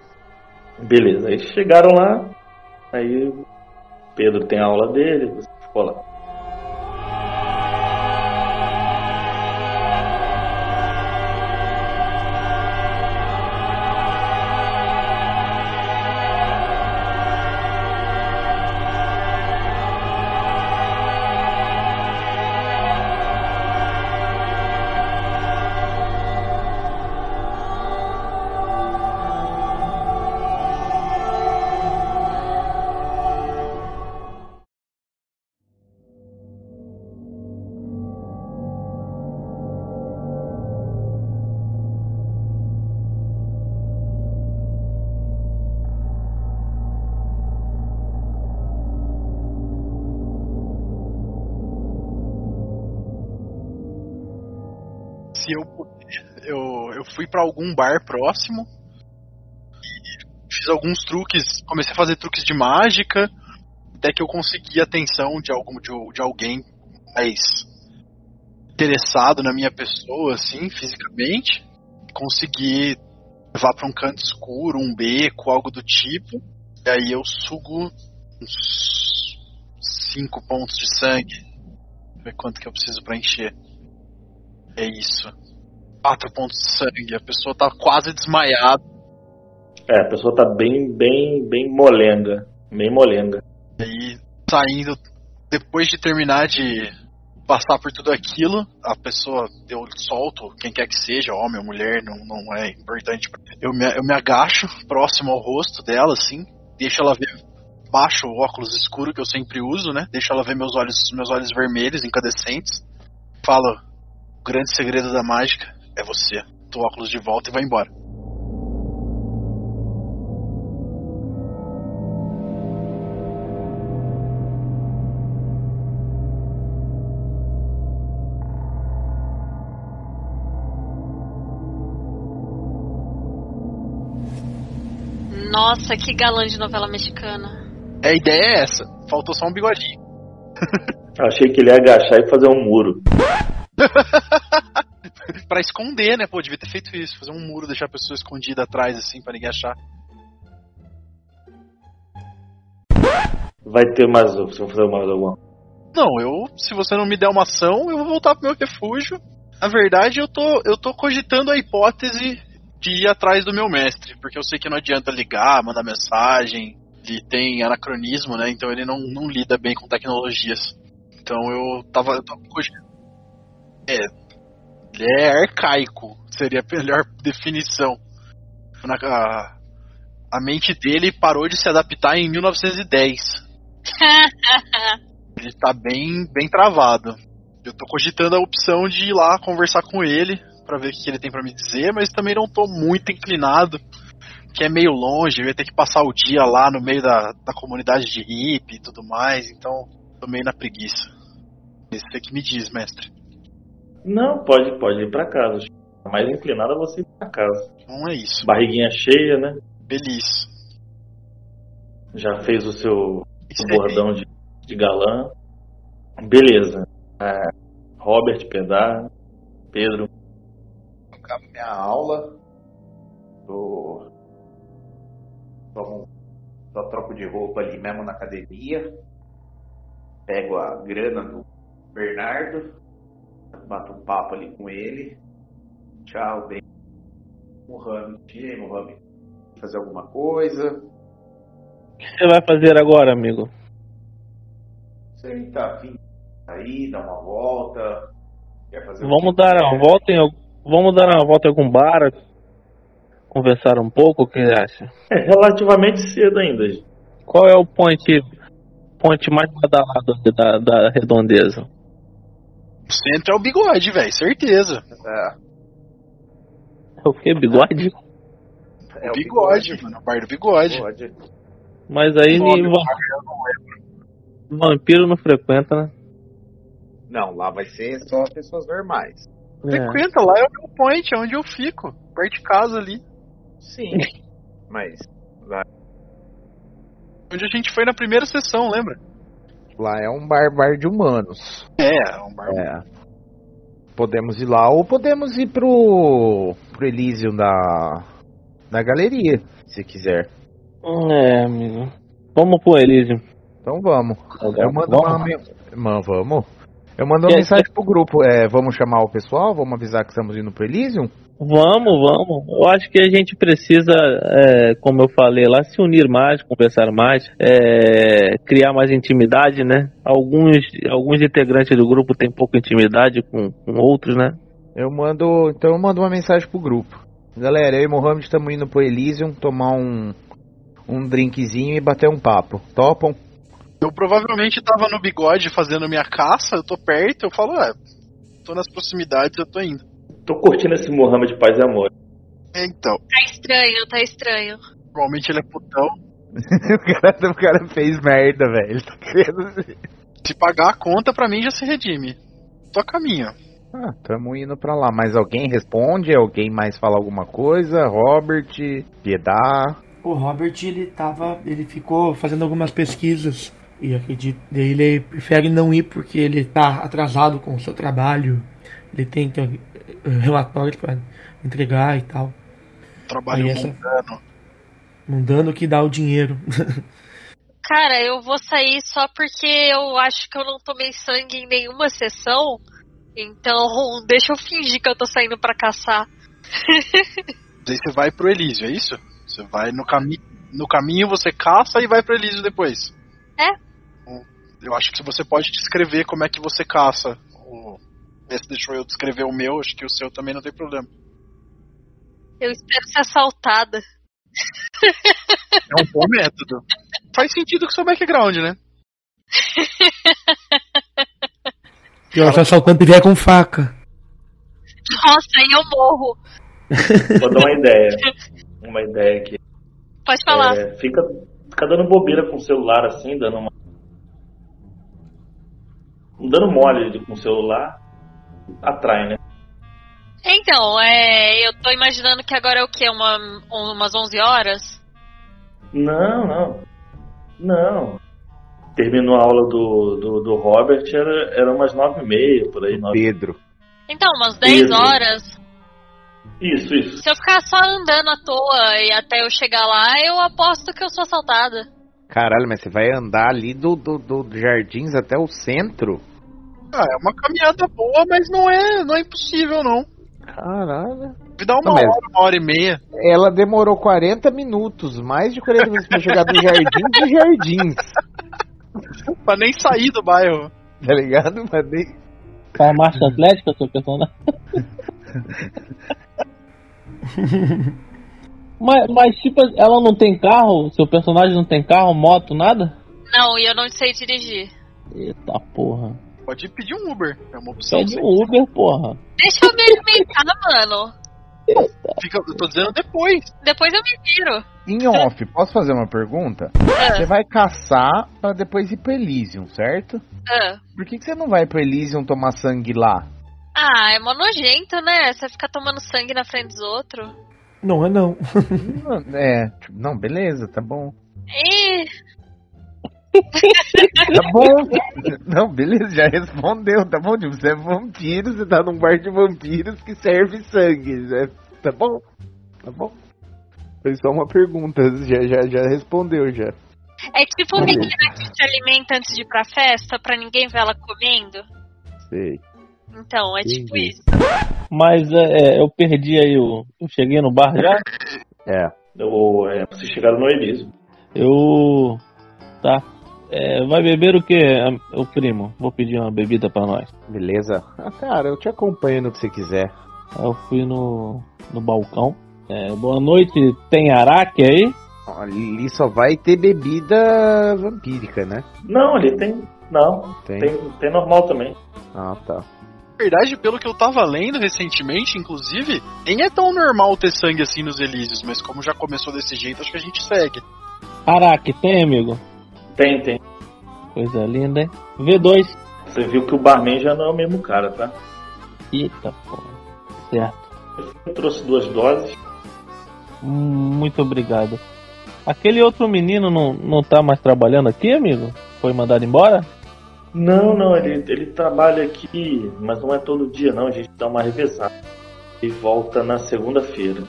S7: Beleza, aí chegaram lá, aí o Pedro tem a aula dele, você ficou lá.
S3: Fui pra algum bar próximo e fiz alguns truques, comecei a fazer truques de mágica, até que eu consegui a atenção de algum de, de alguém mais interessado na minha pessoa, assim, fisicamente. Consegui levar pra um canto escuro, um beco, algo do tipo. E aí eu sugo uns 5 pontos de sangue. Ver quanto que eu preciso pra encher. É isso. 4 pontos de sangue. A pessoa tá quase desmaiada.
S7: É, a pessoa tá bem, bem, bem molenga. Bem molenga.
S3: E aí, saindo, depois de terminar de passar por tudo aquilo, a pessoa, eu solto, quem quer que seja, homem ou mulher, não, não é importante. Eu me, eu me agacho próximo ao rosto dela, assim, deixo ela ver, baixo o óculos escuro que eu sempre uso, né? Deixo ela ver meus olhos, meus olhos vermelhos, incandescentes. Falo, o grande segredo da mágica é você. Tu óculos de volta e vai embora.
S6: Nossa, que galã de novela mexicana.
S3: A ideia é essa. Faltou só um bigodinho.
S7: Achei que ele ia agachar e fazer um muro.
S3: pra esconder, né? Pô, devia ter feito isso. Fazer um muro, deixar a pessoa escondida atrás, assim, pra ninguém achar.
S7: Vai ter mais. Você vai fazer mais alguma?
S3: Não, eu. Se você não me der uma ação, eu vou voltar pro meu refúgio. Na verdade, eu tô, eu tô cogitando a hipótese de ir atrás do meu mestre. Porque eu sei que não adianta ligar, mandar mensagem. Ele tem anacronismo, né? Então ele não, não lida bem com tecnologias. Então eu tava. Eu tava cogitando. É. Ele é arcaico. Seria a melhor definição. Na- a, a mente dele parou de se adaptar em 1910. Ele tá bem, bem travado. Eu tô cogitando a opção de ir lá conversar com ele pra ver o que ele tem pra me dizer, mas também não tô muito inclinado, que é meio longe, eu ia ter que passar o dia lá no meio da, da comunidade de hippie e tudo mais, então tô meio na preguiça. Você que me diz, mestre.
S7: Não, pode, pode ir pra casa. A mais inclinada é você ir pra casa.
S3: Não é isso.
S7: Barriguinha cheia, né?
S3: Feliz.
S7: Já fez o seu
S3: Isso
S7: o bordão de, de galã. Beleza. É, Robert, Pedar, Pedro.
S4: acabo minha aula, tô, tomo, só troco de roupa ali mesmo na academia,
S9: pego a grana do Bernardo, bato um papo ali com ele. Tchau, bem. Mohamed, e aí, Mohamed? Fazer alguma coisa?
S5: O que você vai fazer agora, amigo?
S9: Você tá afim de sair, dar uma volta? Quer fazer
S5: Vamos dar uma volta em, vamos dar uma volta em algum bar, conversar um pouco, o que você acha?
S7: É relativamente cedo ainda.
S5: Qual é o point, point mais badalado da, da redondeza?
S3: O centro é o bigode, velho, certeza.
S9: É,
S5: É o que? Bigode?
S9: é
S3: o bigode, mano, o bar do bigode.
S9: Bigode.
S5: Mas aí
S3: Nome,
S5: nem va- vampiro não frequenta, né?
S9: Não, lá vai ser só pessoas normais.
S5: É.
S3: Frequenta, lá é o meu point, é onde eu fico. Perto de casa ali.
S9: Sim. Mas
S3: Onde a gente foi na primeira sessão, lembra?
S4: Lá é um bar, bar de humanos.
S3: É, é um bar.
S4: É. Podemos ir lá ou podemos ir pro, pro Elysium da, da galeria, se quiser.
S5: É, amigo. Vamos pro Elysium.
S4: Então vamos. Eu mando
S5: Vamos?
S4: uma, vamos. Eu mando uma mensagem pro grupo. É, vamos chamar o pessoal? Vamos avisar que estamos indo pro Elysium?
S5: Vamos, vamos. Eu acho que a gente precisa, é, como eu falei lá, se unir mais, conversar mais, é, criar mais intimidade, né? Alguns, alguns integrantes do grupo têm pouca intimidade com, com outros, né?
S4: Eu mando. Então eu mando uma mensagem pro grupo. Galera, eu e Mohamed estamos indo pro Elysium tomar um, um drinkzinho e bater um papo. Topam?
S3: Eu provavelmente tava no bigode fazendo minha caça, eu tô perto, eu falo, é, tô nas proximidades, eu tô indo.
S7: Tô curtindo esse Mohamed de paz e amor.
S3: É, Então,
S6: Tá estranho, tá estranho.
S3: provavelmente ele é putão.
S4: o, cara, o cara fez merda, velho. Ele tá querendo.
S3: Se pagar a conta, pra mim já se redime. Tô a caminho.
S4: Ah, tamo indo pra lá. Mas alguém responde? Alguém mais fala alguma coisa? Robert, Piedade.
S1: O Robert, ele tava. Ele ficou fazendo algumas pesquisas. E acredito. daí Ele prefere não ir porque ele tá atrasado com o seu trabalho. Ele tem que, relatórios pra entregar e tal.
S3: Trabalho
S1: Aí essa-
S3: mundano.
S1: Mundando que dá o dinheiro.
S6: Cara, eu vou sair só porque eu acho que eu não tomei sangue em nenhuma sessão. Então, deixa eu fingir que eu tô saindo pra caçar.
S3: Daí você vai pro Elísio, é isso? Você vai no, cami no caminho, você caça e vai pro Elísio depois.
S6: É.
S3: Eu acho que você pode descrever como é que você caça. O... Esse deixou eu descrever o meu, acho que o seu também não tem problema.
S6: Eu espero ser assaltada.
S3: É um bom método. Faz sentido com o seu background, né?
S1: Pior se o assaltante vier com faca.
S6: Nossa, aí eu morro.
S7: Vou dar uma ideia. Uma ideia aqui.
S6: Pode falar.
S7: É, fica, fica dando bobeira com o celular assim, dando uma. Dando mole com o celular. Atrai, né?
S6: Então, é, eu tô imaginando que agora é o quê? Uma, umas 11 horas?
S7: Não, não. Não. Terminou a aula do, do, do Robert, era, era umas nove e meia, por aí. Nove...
S4: Pedro.
S6: Então, umas 10
S7: Isso.
S6: horas.
S7: Isso, isso.
S6: Se eu ficar só andando à toa e até eu chegar lá, eu aposto que eu sou assaltada.
S4: Caralho, mas você vai andar ali do, do, do Jardins até o centro?
S3: Ah, é uma caminhada boa, mas não é, não é impossível, não.
S4: Caralho.
S3: Me dá uma
S4: Não,
S3: hora, uma hora e meia.
S4: Ela demorou 40 minutos, mais de 40 minutos pra chegar do Jardim dos Jardins.
S3: pra nem sair do bairro.
S4: Tá ligado? Mas nem...
S5: Tá a marcha atlética, seu personagem? mas, mas, tipo, ela não tem carro? Seu personagem não tem carro, moto, nada?
S6: Não, e eu não sei dirigir.
S5: Eita porra.
S3: Pode pedir um Uber, é uma opção.
S5: Pede um Uber, porra.
S6: Deixa eu me alimentar, mano.
S3: Fica, eu tô dizendo depois.
S6: Depois eu me viro.
S4: Em off, posso fazer uma pergunta? Você vai caçar pra depois ir pro Elysium, certo?
S6: Ah.
S4: Por que, que você não vai pro Elysium tomar sangue lá?
S6: Ah, é mó nojento, né? Você ficar tomando sangue na frente dos outros.
S1: Não é não.
S4: É, tipo, não, beleza, tá bom.
S6: Ih,
S4: Tá bom. Não, beleza, já respondeu, tá bom? Tipo, você é vampiro, você tá num bar de vampiros que serve sangue. né? Tá bom? Tá bom? Foi só uma pergunta, já, já, já respondeu já.
S6: É tipo uma menina que se alimenta antes de ir pra festa, pra ninguém ver ela comendo.
S4: Sei.
S6: Então, é tipo
S4: Entendi.
S6: isso.
S5: Mas é, eu perdi aí o. Eu cheguei no bar já?
S4: É.
S7: Eu, é, vocês chegaram no Elísio.
S5: Eu. Tá. É, vai beber o que, o primo? Vou pedir uma bebida pra nós.
S4: Beleza. Ah, cara, eu te acompanho no que você quiser.
S5: Eu fui no, no balcão. É, boa noite, tem araque aí?
S4: Ali só vai ter bebida vampírica, né?
S7: Não, ali tem. Não,
S4: Tem.
S7: tem, tem normal também.
S4: Ah, tá.
S3: Na verdade, pelo que eu tava lendo recentemente, inclusive, nem é tão normal ter sangue assim nos Elísios, mas como já começou desse jeito, acho que a gente segue.
S5: Araque tem, amigo?
S7: Tem, tem.
S5: Coisa linda, hein? V2.
S7: Você viu que o barman já não é o mesmo cara, tá?
S5: Eita porra. Certo.
S7: Eu trouxe duas doses.
S5: Muito obrigado. Aquele outro menino não, não tá mais trabalhando aqui, amigo? Foi mandado embora?
S7: Não, não, ele, ele trabalha aqui, mas não é todo dia não, a gente dá uma revezada. E volta na segunda-feira.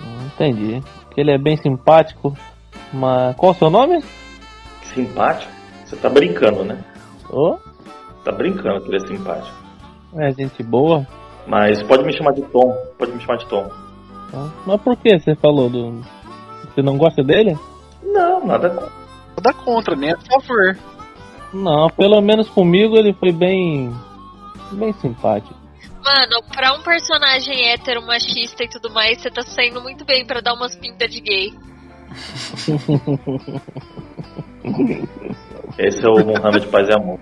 S5: Hum, Entendi. Ele é bem simpático. Mas qual o seu nome?
S7: Simpático? Você tá brincando, né?
S5: Ô,
S7: Tá brincando que ele é simpático.
S5: é gente boa.
S7: Mas pode me chamar de Tom, pode me chamar de Tom.
S5: Tá. Mas por que você falou do. Você não gosta dele?
S7: Não, nada contra.
S3: Nada contra, nem a favor.
S5: Não, pelo menos comigo ele foi bem. bem simpático.
S6: Mano, pra um personagem hétero, machista e tudo mais, você tá saindo muito bem pra dar umas pintas de gay.
S7: Esse é o Mohamed Paz e Amor.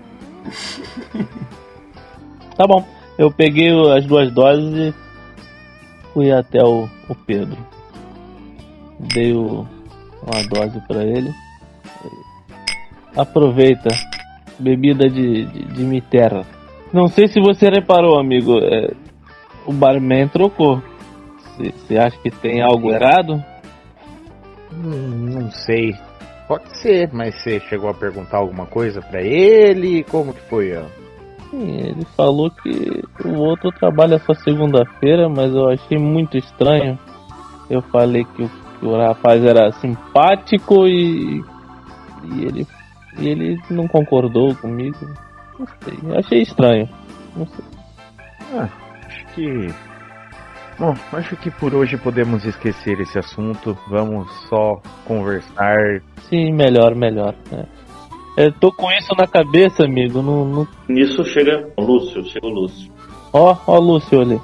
S5: Tá bom. Eu peguei as duas doses e fui até o, o Pedro. Dei o- uma dose pra ele. Aproveita. Bebida de, de, de Miterra. Não sei se você reparou, amigo. é, o barman trocou. Você acha que tem algo errado?
S4: Hum, não sei. Pode ser, mas você chegou a perguntar alguma coisa pra ele? Como que foi? ó?
S5: Ele falou que o outro trabalha só segunda-feira, mas eu achei muito estranho. Eu falei que o, que o rapaz era simpático e, e ele e ele não concordou comigo. Não sei, eu achei estranho. Não sei.
S4: Ah, acho que. Bom, acho que por hoje podemos esquecer esse assunto. Vamos só conversar.
S5: Sim, melhor, melhor. né? Eu tô com isso na cabeça, amigo. Não, não...
S7: Nisso chega o Lúcio, chega o Lúcio.
S5: Ó, ó, Lúcio ali.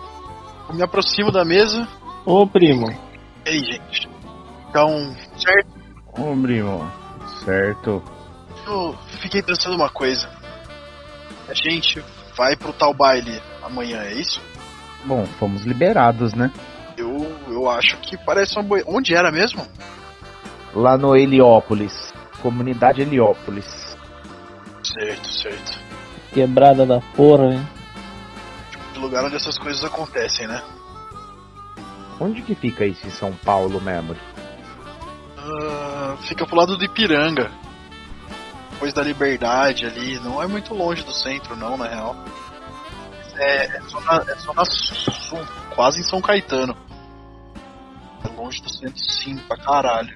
S3: Eu me aproximo da mesa.
S5: Ô, primo.
S3: E aí, gente? Então, certo?
S4: Ô, primo. Certo.
S3: Eu fiquei pensando uma coisa. A gente vai pro tal baile amanhã, é isso?
S4: Bom, fomos liberados, né?
S3: Eu, eu acho que parece uma boa. Onde era mesmo?
S4: Lá no Heliópolis. Comunidade Heliópolis.
S3: Certo, certo.
S5: Quebrada da porra, hein?
S3: O lugar onde essas coisas acontecem, né?
S4: Onde que fica isso em São Paulo mesmo?
S3: Ah, fica pro lado do Ipiranga. Depois da Liberdade ali. Não é muito longe do centro, não, na real. É, é só na, é só na sul, quase em São Caetano. É longe do centro, sim, pra caralho.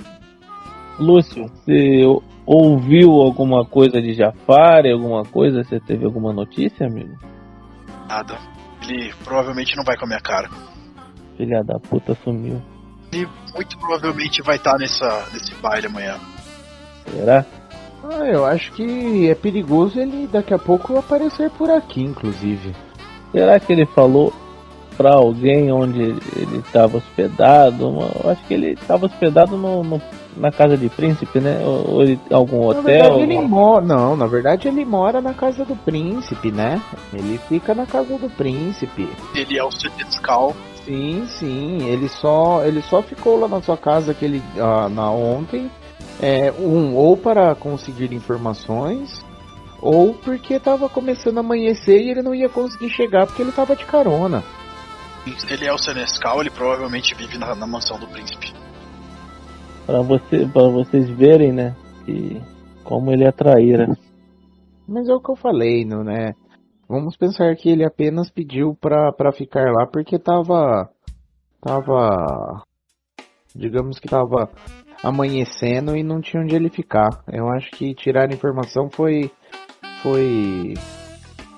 S5: Lúcio, você ou- ouviu alguma coisa de Jafari, alguma coisa? Você teve alguma notícia, amigo?
S3: Nada. Ele provavelmente não vai com a minha cara.
S5: Filha da puta sumiu.
S3: Ele muito provavelmente vai estar nessa, nesse baile amanhã.
S5: Será?
S4: Ah, eu acho que é perigoso ele daqui a pouco aparecer por aqui, inclusive.
S5: Será que ele falou pra alguém onde ele estava hospedado? Eu acho que ele estava hospedado no, no- na casa de príncipe, né? Ou, ou ele- algum
S4: Na
S5: hotel?
S4: verdade ele mora. Não, na verdade ele mora na casa do príncipe, né? Ele fica na casa do príncipe.
S3: Ele é o Senescal.
S4: Sim, sim. Ele só, ele só ficou lá na sua casa aquele, ah, na ontem. É, um, ou para conseguir informações, ou porque tava começando a amanhecer e ele não ia conseguir chegar porque ele tava de carona.
S3: Se ele é o Senescal, ele provavelmente vive na, na mansão do príncipe.
S5: Pra, você, pra vocês verem, né? Que, como ele é traíra.
S4: Mas é o que eu falei, não né? Vamos pensar que ele apenas pediu pra, pra ficar lá porque tava. Tava. Digamos que tava amanhecendo e não tinha onde ele ficar. Eu acho que tirar a informação foi. Foi.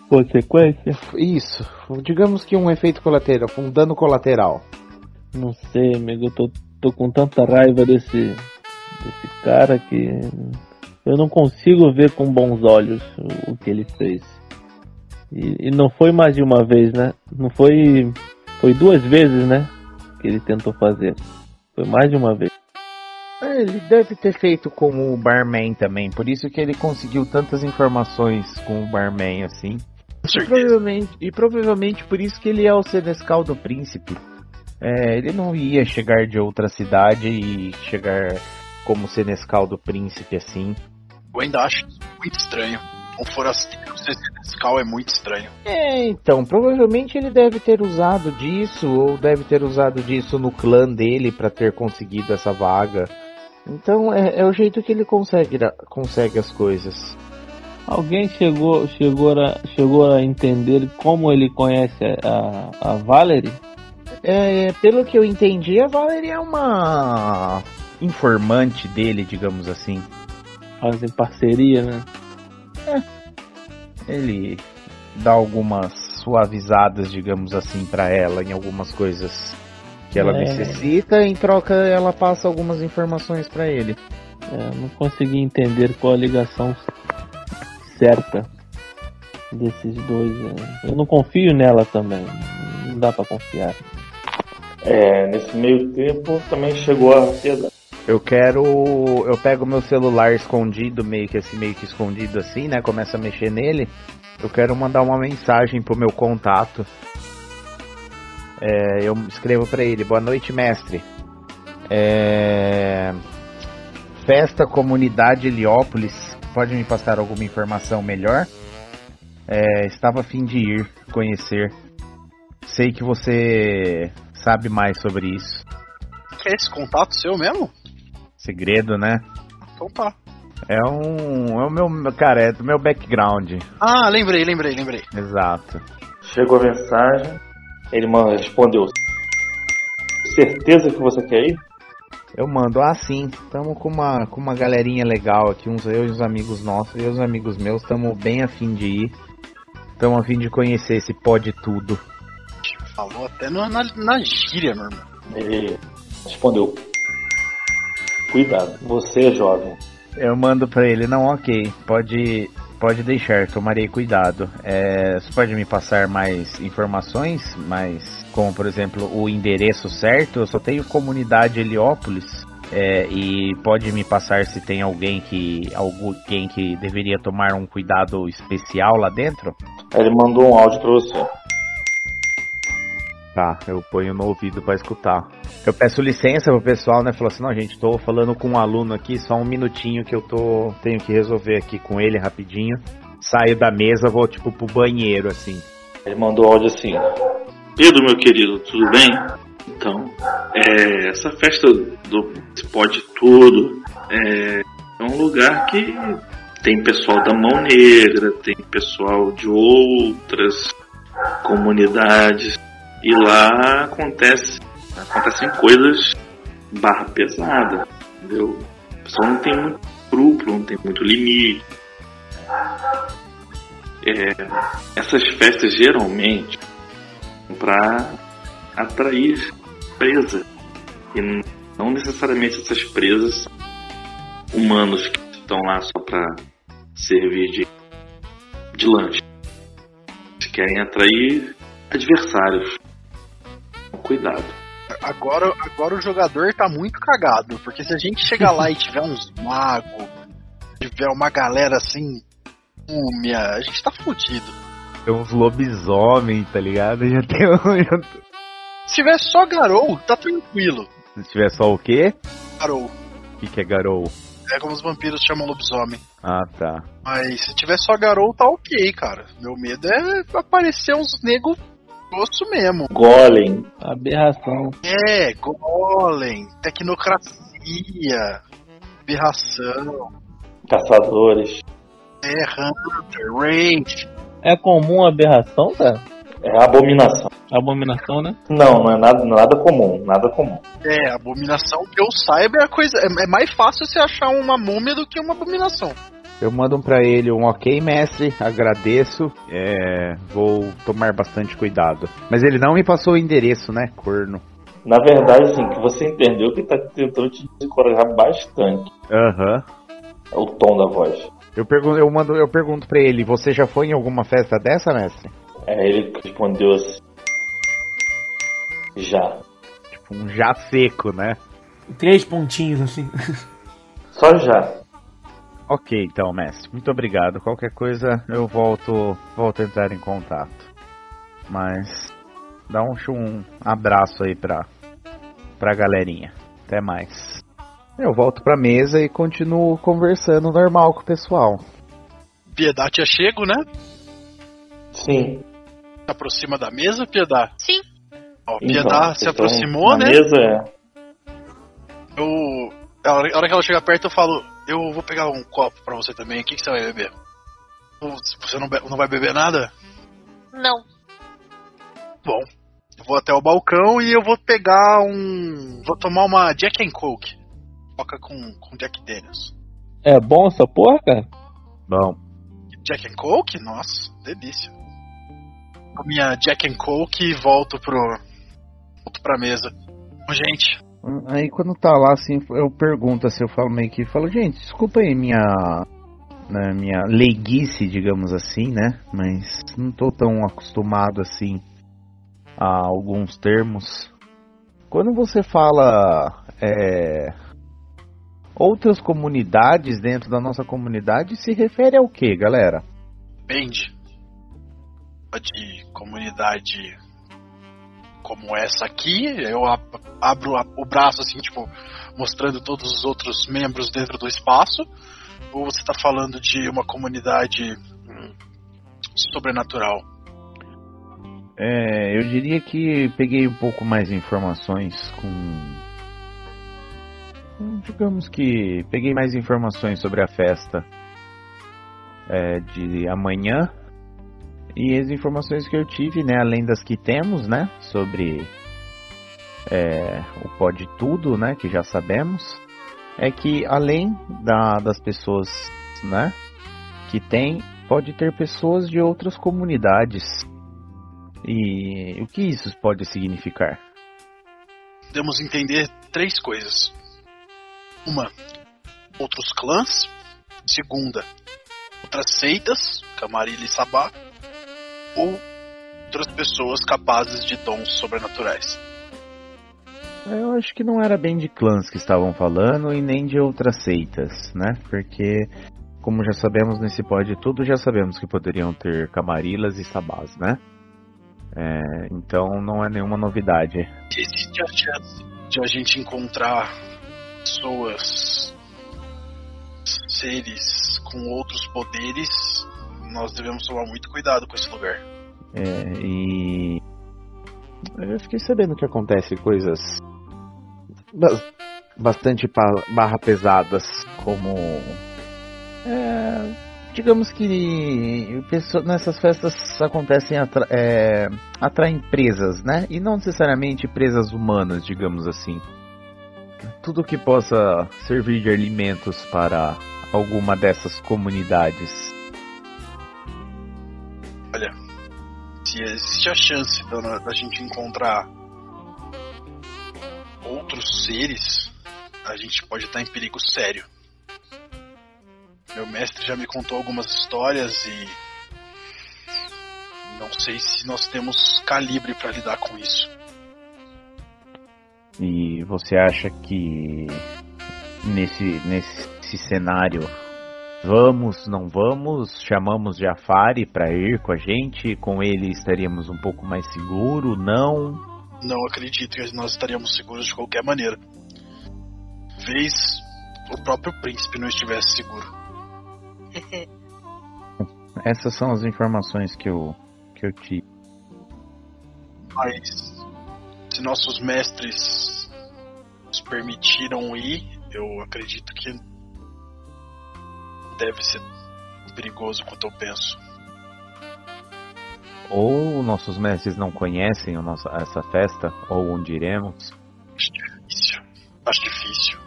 S5: Consequência?
S4: Isso. Digamos que um efeito colateral, um dano colateral.
S5: Não sei, amigo. Eu tô, tô com tanta raiva desse, desse cara que eu não consigo ver com bons olhos o, o que ele fez. E, e não foi mais de uma vez, né? Não foi. Foi duas vezes, né? Que ele tentou fazer. Foi mais de uma vez.
S4: É, Ele deve ter feito com o barman também, por isso que ele conseguiu tantas informações com o barman assim. E provavelmente, e provavelmente por isso que ele é o Senescal do Príncipe. É, ele não ia chegar de outra cidade e chegar como Senescal do Príncipe assim.
S3: Eu ainda acho isso muito estranho. Um forasteiro ser Senescal é muito estranho.
S4: É, então, provavelmente ele deve ter usado disso, ou deve ter usado disso no clã dele pra ter conseguido essa vaga. Então é, é o jeito que ele consegue, consegue as coisas.
S5: Alguém chegou, chegou, a, chegou a entender como ele conhece a, a Valerie?
S4: É, pelo que eu entendi, a Valerie é uma informante dele, digamos assim.
S5: Fazem parceria, né?
S4: Ele dá algumas suavizadas, digamos assim, pra ela em algumas coisas que ela
S5: É.
S4: necessita. Em troca, ela passa algumas informações pra ele.
S5: É, não consegui entender qual a ligação certa desses dois. né? Eu não confio nela também. Não dá pra confiar.
S7: É, nesse meio tempo também chegou a.
S4: Eu quero. Eu pego meu celular escondido, meio que assim, meio que escondido assim, né? Começa a mexer nele. Eu quero mandar uma mensagem pro meu contato. É, eu escrevo pra ele: Boa noite, mestre. É, Festa Comunidade Heliópolis. Pode me passar alguma informação melhor? É, estava a fim de ir conhecer. Sei que você sabe mais sobre isso.
S3: Quer esse contato seu mesmo?
S4: Segredo, né?
S3: Então tá.
S4: É um. É o meu. Cara, é do meu background.
S3: Ah, lembrei, lembrei, lembrei.
S4: Exato.
S7: Chegou a mensagem, ele manda, respondeu. Certeza que você quer ir?
S4: Eu mando, ah sim, tamo com uma, com uma galerinha legal aqui, uns eu e os amigos nossos, e os amigos meus, tamo bem afim de ir. Tamo afim de conhecer esse pó de tudo.
S3: Falou até no- na, na gíria, meu irmão.
S7: Ele respondeu. Cuidado, você é jovem.
S4: Eu mando pra ele, não, ok, pode, pode deixar, tomarei cuidado. É, você pode me passar mais informações, mais como por exemplo o endereço certo? Eu só tenho comunidade Heliópolis. é, e pode me passar se tem alguém que alguém que deveria tomar um cuidado especial lá dentro?
S7: Ele mandou um áudio pra você.
S4: Tá, eu ponho no ouvido pra escutar. Eu peço licença pro pessoal, né? Falou assim, não, gente, tô falando com um aluno aqui, só um minutinho que eu tô. tenho que resolver aqui com ele rapidinho. Saio da mesa, vou tipo pro banheiro, assim.
S7: Ele mandou áudio assim. Pedro, meu querido, tudo bem? Então, é, essa festa do Pode Tudo é, é um lugar que tem pessoal da Mão Negra, tem pessoal de outras comunidades e lá acontece acontecem coisas barra pesada, entendeu? O pessoal não tem muito escrúpulo, não tem muito limite. É, essas festas geralmente para atrair presa e não necessariamente essas presas são humanos que estão lá só para servir de, de lanche. Eles querem atrair adversários. Cuidado.
S3: Agora, agora o jogador tá muito cagado, porque se a gente chegar lá e tiver uns magos, tiver uma galera assim, múmia, a gente tá fudido.
S4: Tem uns lobisomem, tá ligado? Já tem um.
S3: Se tiver só Garou, tá tranquilo.
S4: Se tiver só o quê?
S3: Garou.
S4: O que, que é Garou?
S3: É como os vampiros chamam lobisomem.
S4: Ah, tá.
S3: Mas se tiver só Garou, tá ok, cara. Meu medo é aparecer uns nego grosso mesmo.
S7: Golem,
S5: Aberração.
S3: É, golem, tecnocracia, aberração,
S7: caçadores.
S3: é, hunter, raid.
S5: É comum aberração, tá?
S7: É abominação.
S5: Abominação, né?
S7: Não, não é nada, nada comum, nada comum.
S3: É, abominação que eu saiba é a coisa. É, é mais fácil você achar uma múmia do que uma abominação.
S4: Eu mando pra ele um ok, mestre, agradeço. É, vou tomar bastante cuidado. Mas ele não me passou o endereço, né, corno?
S7: Na verdade, assim, que você entendeu que tá tentando te desencorajar bastante.
S4: Aham.
S7: É o tom da voz.
S4: Eu pergunto, eu mando, eu pergunto pra ele, você já foi em alguma festa dessa, mestre?
S7: É, ele respondeu assim. Já.
S4: Tipo, um já seco, né?
S1: Três pontinhos assim.
S7: Só já.
S4: Ok, então, mestre. Muito obrigado. Qualquer coisa eu volto, volto a entrar em contato. Mas dá um, um abraço aí pra, pra galerinha. Até mais. Eu volto pra mesa e continuo conversando normal com o pessoal.
S3: Piedade é chego, né?
S7: Sim.
S3: Se aproxima da mesa, Piedade.
S6: Sim.
S3: Ó,
S7: Então,
S3: Piedade se
S7: estão
S3: aproximou,
S7: na
S3: né?
S7: Mesa, é.
S3: Eu. A hora a hora que ela chega perto, eu falo: Eu vou pegar um copo pra você também. O que, que você vai beber? Você não, be- não vai beber nada?
S6: Não.
S3: Bom, eu vou até o balcão e eu vou pegar um. Vou tomar uma Jack and Coke. Coca com, com Jack Daniels.
S5: É bom essa porra, cara?
S4: Bom,
S3: Jack and Coke? Nossa, delícia. Com minha Jack and Coke e volto pro. Volto pra mesa. Ô, Gente,
S4: aí quando tá lá assim, eu pergunto assim, eu falo meio que, falo, gente, desculpa aí minha né, minha leiguice, digamos assim, né? Mas não tô tão acostumado assim a alguns termos. Quando você fala é, outras comunidades dentro da nossa comunidade, se refere ao que, galera?
S3: depende. De comunidade como essa aqui, eu ab- abro o braço assim, tipo, mostrando todos os outros membros dentro do espaço. Ou você tá falando de uma comunidade hum, sobrenatural?
S4: É, eu diria que peguei um pouco mais informações com- Digamos que peguei mais informações sobre a festa é, de amanhã. E as informações que eu tive, né, além das que temos, né, sobre é, o pode tudo, né, que já sabemos, é que além da- das pessoas, né, que tem, pode ter pessoas de outras comunidades. E o que isso pode significar?
S3: Podemos entender três coisas. Uma, outros clãs. Segunda, outras seitas, Camarilla e Sabá. Ou outras pessoas capazes de dons sobrenaturais.
S4: Eu acho que não era bem de clãs que estavam falando e nem de outras seitas, né? Porque, como já sabemos nesse pod tudo, já sabemos que poderiam ter camarilas e sabás, né? É, então não é nenhuma novidade.
S3: Existe a chance de a gente encontrar pessoas, seres com outros poderes. Nós devemos tomar muito cuidado com esse lugar.
S4: É, e eu fiquei sabendo que acontece coisas bas- bastante barra pesadas, como é, digamos que pesso- nessas festas acontecem atra é, presas, né? E não necessariamente presas humanas, digamos assim. Tudo que possa servir de alimentos para alguma dessas comunidades.
S3: Olha, se existe a chance da, da gente encontrar outros seres, a gente pode estar em perigo sério. Meu mestre já me contou algumas histórias e não sei se nós temos calibre para lidar com isso.
S4: E você acha que nesse, nesse cenário vamos, não vamos? Chamamos Jafari para ir com a gente? Com ele estaríamos um pouco mais seguro? Não?
S3: Não acredito que nós estaríamos seguros de qualquer maneira. Vez o próprio príncipe não estivesse seguro.
S4: Essas são as informações que eu, que eu tive.
S3: Mas se nossos mestres nos permitiram ir, eu acredito que deve ser perigoso quanto eu penso.
S4: Ou nossos mestres não conhecem o nosso, essa festa, ou onde iremos.
S3: Acho difícil. Acho difícil.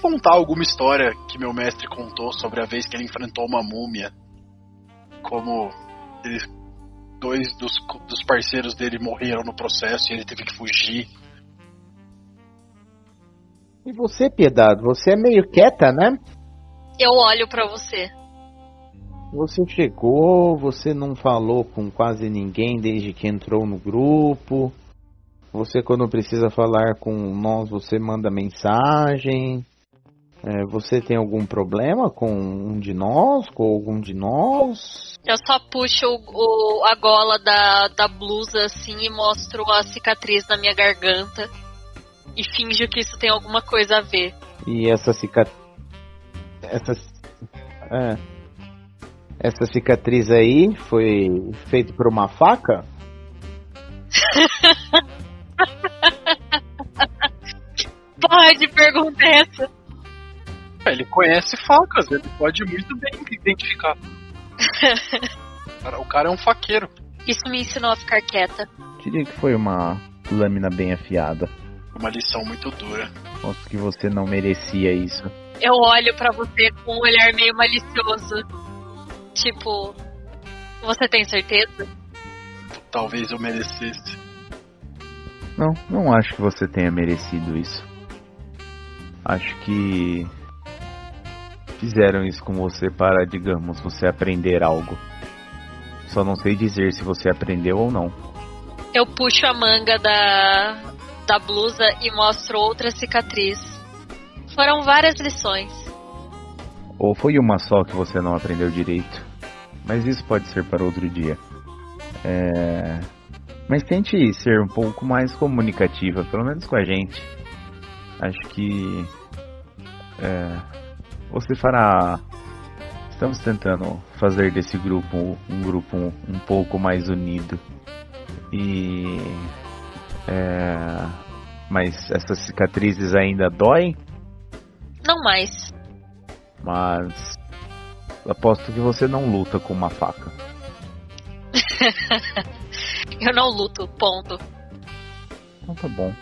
S3: Contar alguma história que meu mestre contou sobre a vez que ele enfrentou uma múmia. Como ele, dois dos, dos parceiros dele morreram no processo e ele teve que fugir.
S10: E você, Piedade, você é meio quieta, né?
S6: Eu olho pra você.
S10: Você chegou, você não falou com quase ninguém desde que entrou no grupo. Você, quando precisa falar com nós, você manda mensagem. É, você tem algum problema com um de nós, com algum de nós?
S6: Eu só puxo o, o- a gola da, da blusa assim e mostro a cicatriz na minha garganta. E finjo que isso tem alguma coisa a ver.
S10: E essa cicatriz. Essa. É. Essa cicatriz aí foi feita por uma faca?
S6: Porra de pergunta é essa?
S3: É, Ele conhece facas, ele pode muito bem identificar. O cara é um faqueiro.
S6: Isso me ensinou a ficar quieta.
S4: Diria que foi uma lâmina bem afiada.
S3: Uma lição muito dura.
S4: Mostra que você não merecia isso.
S6: Eu olho pra você com um olhar meio malicioso. Tipo, você tem certeza?
S3: Talvez eu merecesse.
S4: Não, não acho que você tenha merecido isso. Acho que fizeram isso com você para, digamos, você aprender algo. Só não sei dizer se você aprendeu ou não.
S6: Eu puxo a manga da, da blusa e mostro outra cicatriz. Foram várias lições.
S4: Ou foi uma só que você não aprendeu direito. Mas isso pode ser para outro dia. É... Mas tente ser um pouco mais comunicativa, pelo menos com a gente. Acho que é, você fará. Estamos tentando fazer desse grupo um grupo um pouco mais unido. E. É, mas essas cicatrizes ainda doem,
S6: Não mais.
S4: mas aposto que você não luta com uma faca.
S6: Eu não luto, ponto.
S4: Então tá bom.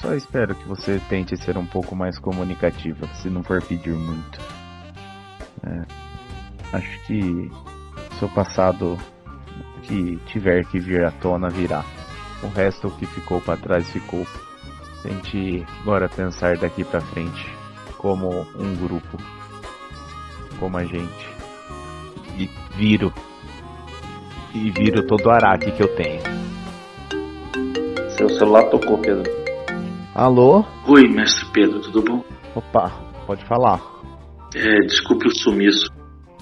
S4: Só espero que você tente ser um pouco mais comunicativa, se não for pedir muito. É, acho que seu passado que tiver que vir à tona virá. O resto que ficou para trás ficou. Tente agora pensar daqui pra frente como um grupo, como a gente. E viro. E viro todo o araque que eu tenho.
S7: Seu celular tocou, Pedro.
S10: Alô?
S8: Oi, mestre Pedro, tudo bom?
S4: Opa, pode falar.
S8: É, desculpe o sumiço.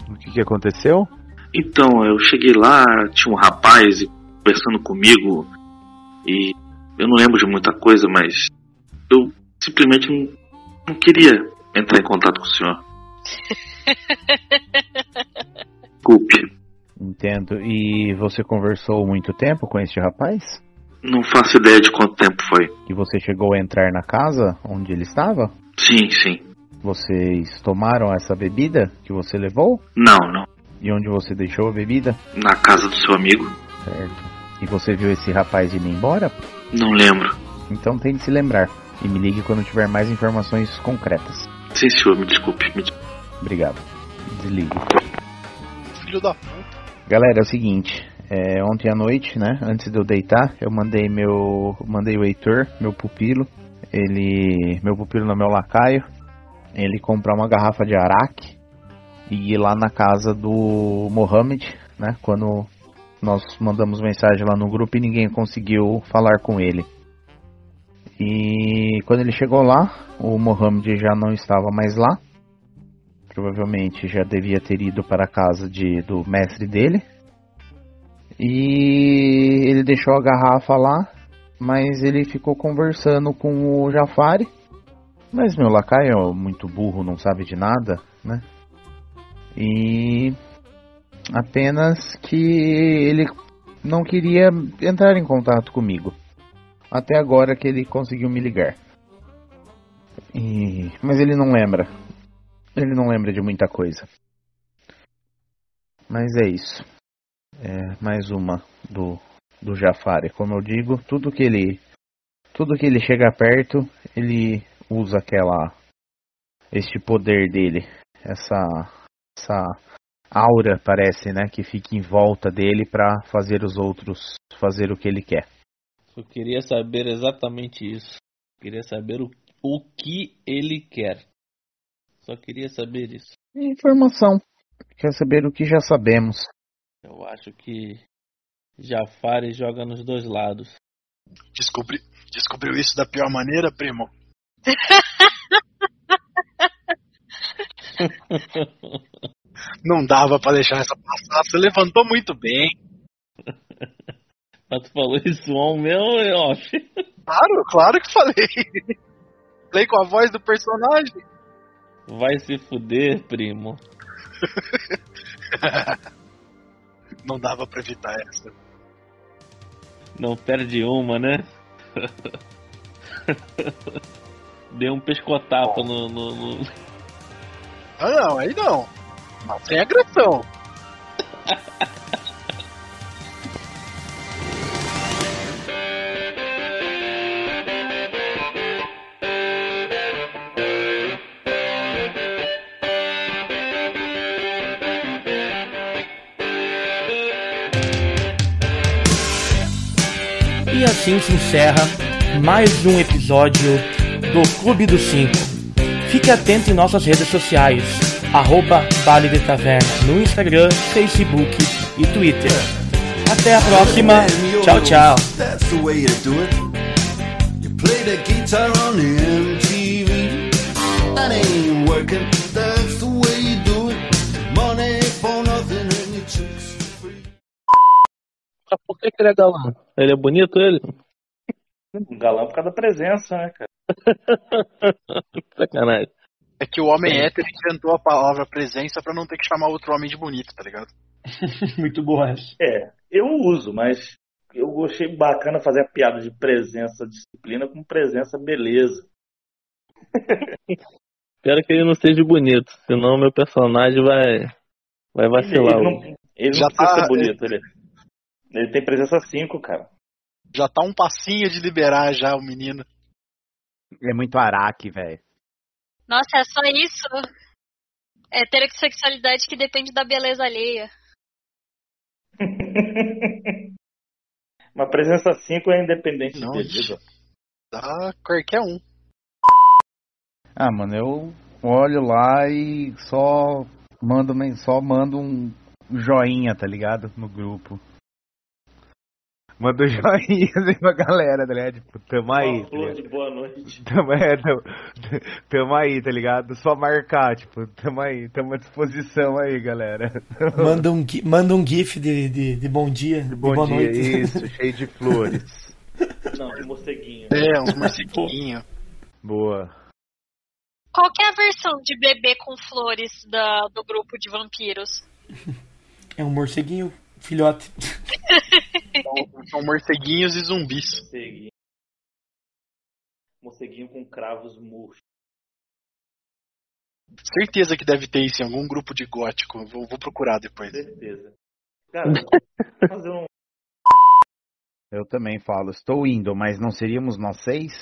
S4: O que, que aconteceu?
S8: Então, eu cheguei lá, tinha um rapaz conversando comigo e eu não lembro de muita coisa, mas eu simplesmente não, não queria entrar em contato com o senhor. Desculpe,
S4: Entendo. E você conversou muito tempo com este rapaz?
S8: não faço ideia de quanto tempo foi.
S4: E você chegou a entrar na casa onde ele estava?
S8: Sim, sim.
S4: Vocês tomaram essa bebida que você levou?
S8: Não, não.
S4: E onde você deixou a bebida?
S8: Na casa do seu amigo?
S4: Certo. E você viu esse rapaz indo embora?
S8: Não lembro.
S4: Então tente se lembrar. E me ligue quando tiver mais informações concretas.
S8: Sim, senhor, me desculpe. Me
S4: Obrigado. Desligue.
S3: Filho da puta.
S4: Galera, é o seguinte, é, ontem à noite, né, antes de eu deitar, eu mandei meu, mandei o Heitor, meu pupilo, ele, meu pupilo não meu lacaio, ele comprar uma garrafa de araque e ir lá na casa do Mohamed, né, quando nós mandamos mensagem lá no grupo e ninguém conseguiu falar com ele. E quando ele chegou lá, o Mohamed já não estava mais lá. Provavelmente já devia ter ido para a casa de, do mestre dele. E ele deixou a garrafa lá, mas ele ficou conversando com o Jafari. Mas meu lacaio é muito burro, não sabe de nada, né? E apenas que ele não queria entrar em contato comigo. Até agora que ele conseguiu me ligar. E... Mas ele não lembra. Ele não lembra de muita coisa. Mas é isso. É, mais uma do, do Jafari. Como eu digo, tudo que ele. Tudo que ele chega perto, ele usa aquela. Este poder dele. Essa. Essa aura, parece, né? Que fica em volta dele pra fazer os outros fazer o que ele quer.
S5: Eu queria saber exatamente isso. Queria saber o, o que ele quer. Só queria saber isso.
S4: Informação. Quer saber o que já sabemos.
S5: Eu acho que Jafari joga nos dois lados.
S3: Descobri... Descobriu isso da pior maneira, primo? Não dava pra deixar essa passar. Você levantou muito bem.
S5: Mas tu falou isso on meu off?
S3: Claro, claro que falei. Falei com a voz do personagem.
S5: Vai se fuder, primo.
S3: Não dava pra evitar essa.
S5: Não perde uma, né? Deu um pescotapo no, no, no-
S3: Ah, não, aí não. Mas sem agressão.
S1: assim se encerra mais um episódio do Clube dos Cinco. Fique atento em nossas redes sociais, arroba de Taverna, no Instagram, Facebook e Twitter. Até a próxima. Tchau, tchau.
S11: That's the way
S5: que, ele é galã? Ele é bonito, ele?
S7: Um galã por causa da presença, né, cara?
S5: Sacanagem.
S3: É que o homem hétero inventou a palavra presença pra não ter que chamar outro homem de bonito, tá ligado?
S1: Muito boa essa.
S7: É, eu uso, mas eu achei bacana fazer a piada de presença disciplina com presença beleza.
S5: Espero que ele não seja bonito, senão meu personagem vai, vai vacilar.
S7: Ele não, ele
S3: Já
S7: não precisa
S3: tá-
S7: ser bonito, ele, ele tem presença 5, cara.
S3: Já tá um passinho de liberar já o menino.
S4: Ele é muito araque, velho.
S6: Nossa, é só isso? É heterossexualidade que depende da beleza alheia.
S7: Mas presença 5 é independente
S3: Não,
S7: de beleza.
S3: Dá qualquer um.
S4: Ah, mano, eu olho lá e só mando, só mando um joinha, tá ligado? No grupo. Mando joinha assim pra galera, tá ligado? Tipo, tamo aí,
S7: Uma
S4: tá
S7: flor
S4: ligado?
S7: de boa noite.
S4: Tamo, é, tamo, tamo aí, tá ligado? Só marcar, tipo, tamo aí, tamo à disposição aí, galera.
S1: Manda um, manda um gif de, de, de bom dia, de
S4: Bom
S1: boa
S4: dia,
S1: noite.
S4: isso, cheio de flores.
S7: Não, de morceguinho.
S3: É, uns morceguinhos.
S4: Boa.
S6: Qual que é a versão de bebê com flores da, do grupo de vampiros?
S1: É um morceguinho, filhote.
S3: São, são morceguinhos e zumbis.
S7: Morceguinho. Morceguinho com cravos murchos.
S3: Certeza que deve ter isso em algum grupo de gótico. Vou, vou procurar depois.
S7: Certeza. Cara, vou fazer um.
S4: Eu também falo, estou indo, mas não seríamos nós seis?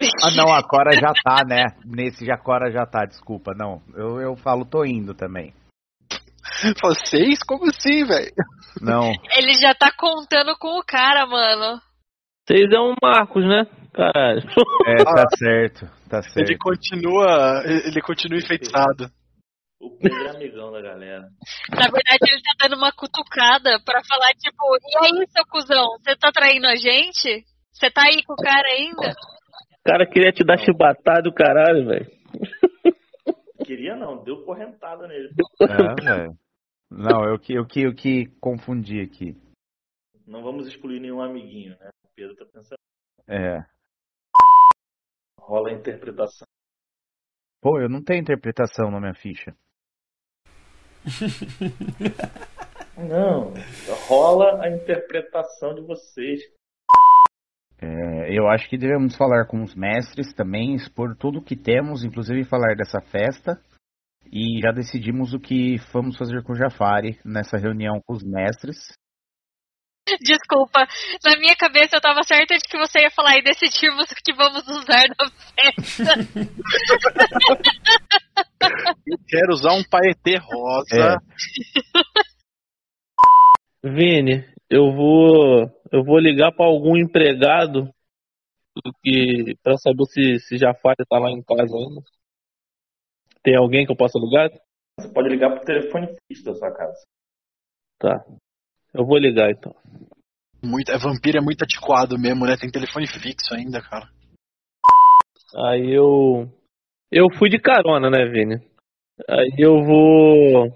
S4: Ah não, a Cora já tá, né? Nesse já Cora já tá, desculpa, não. Eu, eu falo, tô indo também.
S3: Vocês? Como assim, velho?
S4: Não,
S6: Ele já tá contando com o cara, mano.
S5: Vocês é um Marcos, né? Caralho.
S4: é, tá certo, tá
S3: Ele
S4: certo.
S3: continua. Ele continua enfeitiçado.
S7: O Pedro é amigão da galera.
S6: Na verdade, ele tá dando uma cutucada pra falar, tipo, e aí, seu cuzão, você tá traindo a gente? Você tá aí com o cara ainda?
S5: O cara queria te dar chibatada do caralho, velho.
S7: Queria não, deu correntada nele.
S4: É, velho. Não, eu que, eu que, eu que confundi aqui.
S7: Não vamos excluir nenhum amiguinho, né? O Pedro tá pensando.
S4: É.
S7: Rola a interpretação.
S4: Pô, eu não tenho interpretação na minha ficha.
S7: Não, rola a interpretação de vocês.
S4: É, eu acho que devemos falar com os mestres também, expor tudo o que temos, inclusive falar dessa festa. E já decidimos o que vamos fazer com o Jafari nessa reunião com os mestres.
S6: Desculpa, na minha cabeça eu tava certa de que você ia falar e decidimos o que vamos usar na festa.
S3: Eu quero usar um paetê rosa.
S5: Vini, eu vou eu vou ligar pra algum empregado que para saber se se Jafari tá lá em casa ainda. Tem alguém que eu possa ligar?
S7: Você pode ligar pro telefone fixo da sua casa.
S5: Tá. Eu vou ligar então.
S3: Muito, é vampiro é muito antiquado mesmo, né? Tem telefone fixo ainda, cara.
S5: Aí eu eu fui de carona, né, Vini? Aí eu vou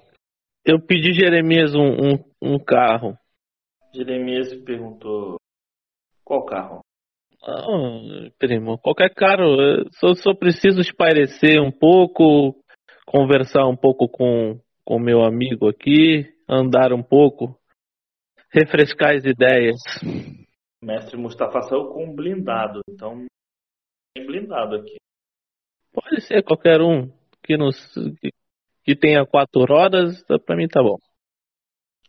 S5: eu pedi Jeremias um, um, um carro.
S7: Jeremias perguntou qual carro?
S5: Ah, primo, qualquer carro. eu Só, só preciso espairecer um pouco, conversar um pouco com com meu amigo aqui, andar um pouco, refrescar as ideias.
S7: O mestre Mustafa saiu com um blindado, então tem blindado aqui.
S5: Pode ser qualquer um que nos que, que tenha quatro rodas, pra mim tá bom.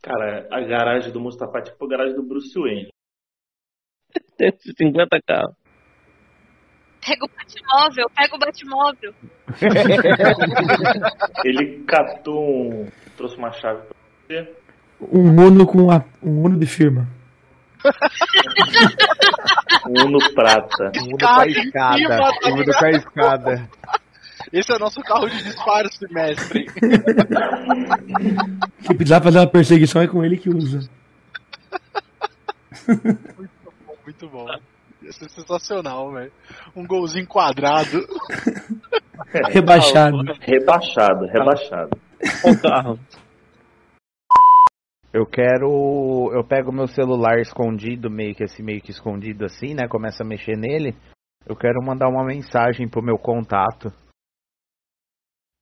S7: Cara, a garagem do Mustafa é tipo a garagem do Bruce Wayne.
S5: Tem 50 carros.
S6: Pega o Batmóvel, pega o Batmóvel.
S7: Ele catou um. trouxe uma chave pra você.
S1: Um Uno com a, um Uno de firma.
S7: Um Uno prata.
S10: Mundo com a escada.
S3: tá
S10: Mundo com a escada.
S3: Esse é nosso carro de disfarce, mestre.
S1: Se precisar fazer uma perseguição é com ele que usa.
S3: Muito bom. Isso é sensacional, velho. Um golzinho quadrado.
S1: Rebaixado.
S7: Rebaixado, rebaixado.
S5: Qual carro?
S4: Eu quero. Eu pego meu celular escondido, meio que assim, meio que escondido assim, né? Começo a mexer nele. Eu quero mandar uma mensagem pro meu contato.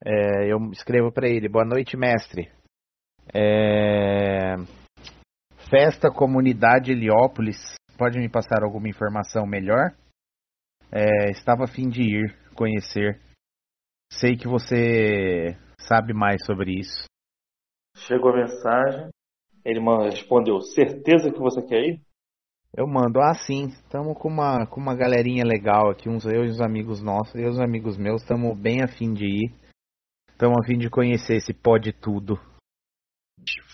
S4: É, eu escrevo pra ele: Boa noite, mestre. É, Festa Comunidade Heliópolis. Pode me passar alguma informação melhor? É, estava a fim de ir conhecer. Sei que você sabe mais sobre isso.
S7: Chegou a mensagem. Ele respondeu: certeza que você quer ir?
S4: Eu mando, ah sim, estamos com uma, com uma galerinha legal aqui, uns eu e os amigos nossos, eu e os amigos meus, estamos bem afim de ir. Estamos afim de conhecer esse pó de tudo.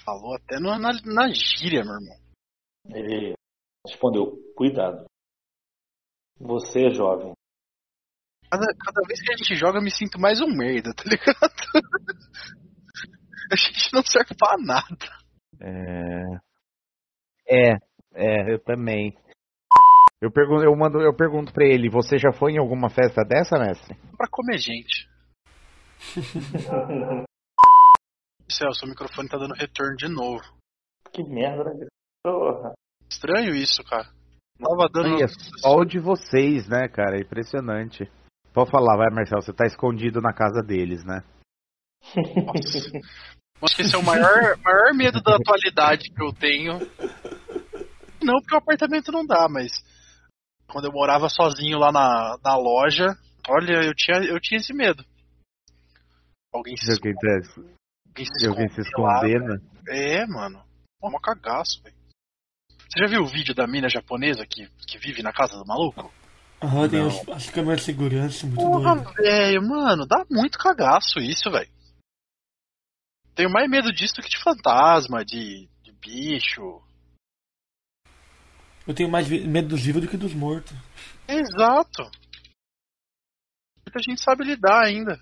S3: Falou até no- na, na gíria, meu irmão.
S7: Ele respondeu: cuidado. Você é jovem.
S3: Cada, cada vez que a gente joga, eu me sinto mais um merda, tá ligado? a gente não serve pra nada.
S4: É. É, é, eu também. Eu pergunto, eu mando, eu pergunto pra ele, você já foi em alguma festa dessa, mestre?
S3: Pra comer gente. Céu, seu microfone tá dando retorno de novo.
S7: Que merda, né? Porra.
S3: Estranho isso, cara. Tava dando.
S4: Aí, é só o de vocês, né, cara? É impressionante. Pode falar, vai, Marcelo, você tá escondido na casa deles, né?
S3: Acho que esse é o maior, maior medo da atualidade que eu tenho. Não, porque o apartamento não dá, mas quando eu morava sozinho lá na, na loja, olha, eu tinha, eu tinha esse medo. Alguém se,
S4: Se alguém,
S3: alguém se
S4: se alguém se
S3: esconder lá,
S4: né?
S3: É, mano. É mó cagaço, velho. Você já viu o vídeo da mina japonesa que, que vive na casa do maluco?
S1: Aham, tem as, as câmeras de segurança muito
S3: Porra,
S1: doido.
S3: velho, mano, dá muito cagaço isso, velho. Tenho mais medo disso do que de fantasma, de, de bicho.
S1: Eu tenho mais medo dos vivos do que dos mortos.
S3: Exato. Porque a gente sabe lidar ainda.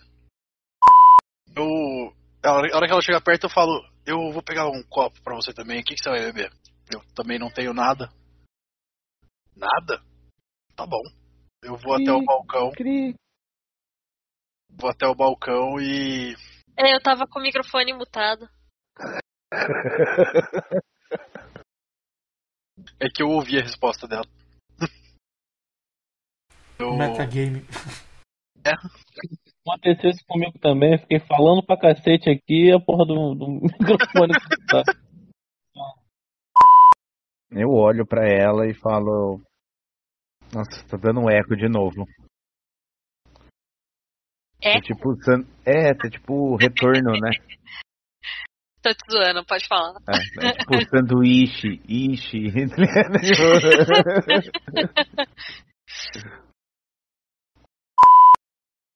S3: Eu. A hora que ela chega perto, eu falo: Eu vou pegar um copo pra você também. O que, que você vai beber? Eu também não tenho nada. Nada? Tá bom. Eu vou até o balcão. Vou até o balcão e.
S6: É, eu tava com o microfone mutado.
S3: É que eu ouvi a resposta dela. Eu...
S1: Metagame.
S5: Aconteceu isso comigo também, eu fiquei falando pra cacete aqui e a porra do, do microfone tá.
S4: Eu olho pra ela e falo. Nossa, tá dando um eco de novo.
S6: É?
S4: É tipo, san... é, é tipo retorno, né?
S6: Tô te zoando, pode falar.
S4: É, é tipo sanduíche, ishi.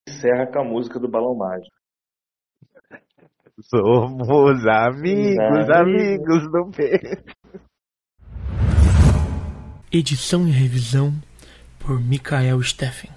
S7: Encerra com a música do Balão Mágico.
S4: Somos amigos,
S7: Amigos.
S4: amigos do P.
S1: Edição e revisão por Mikael Steffen.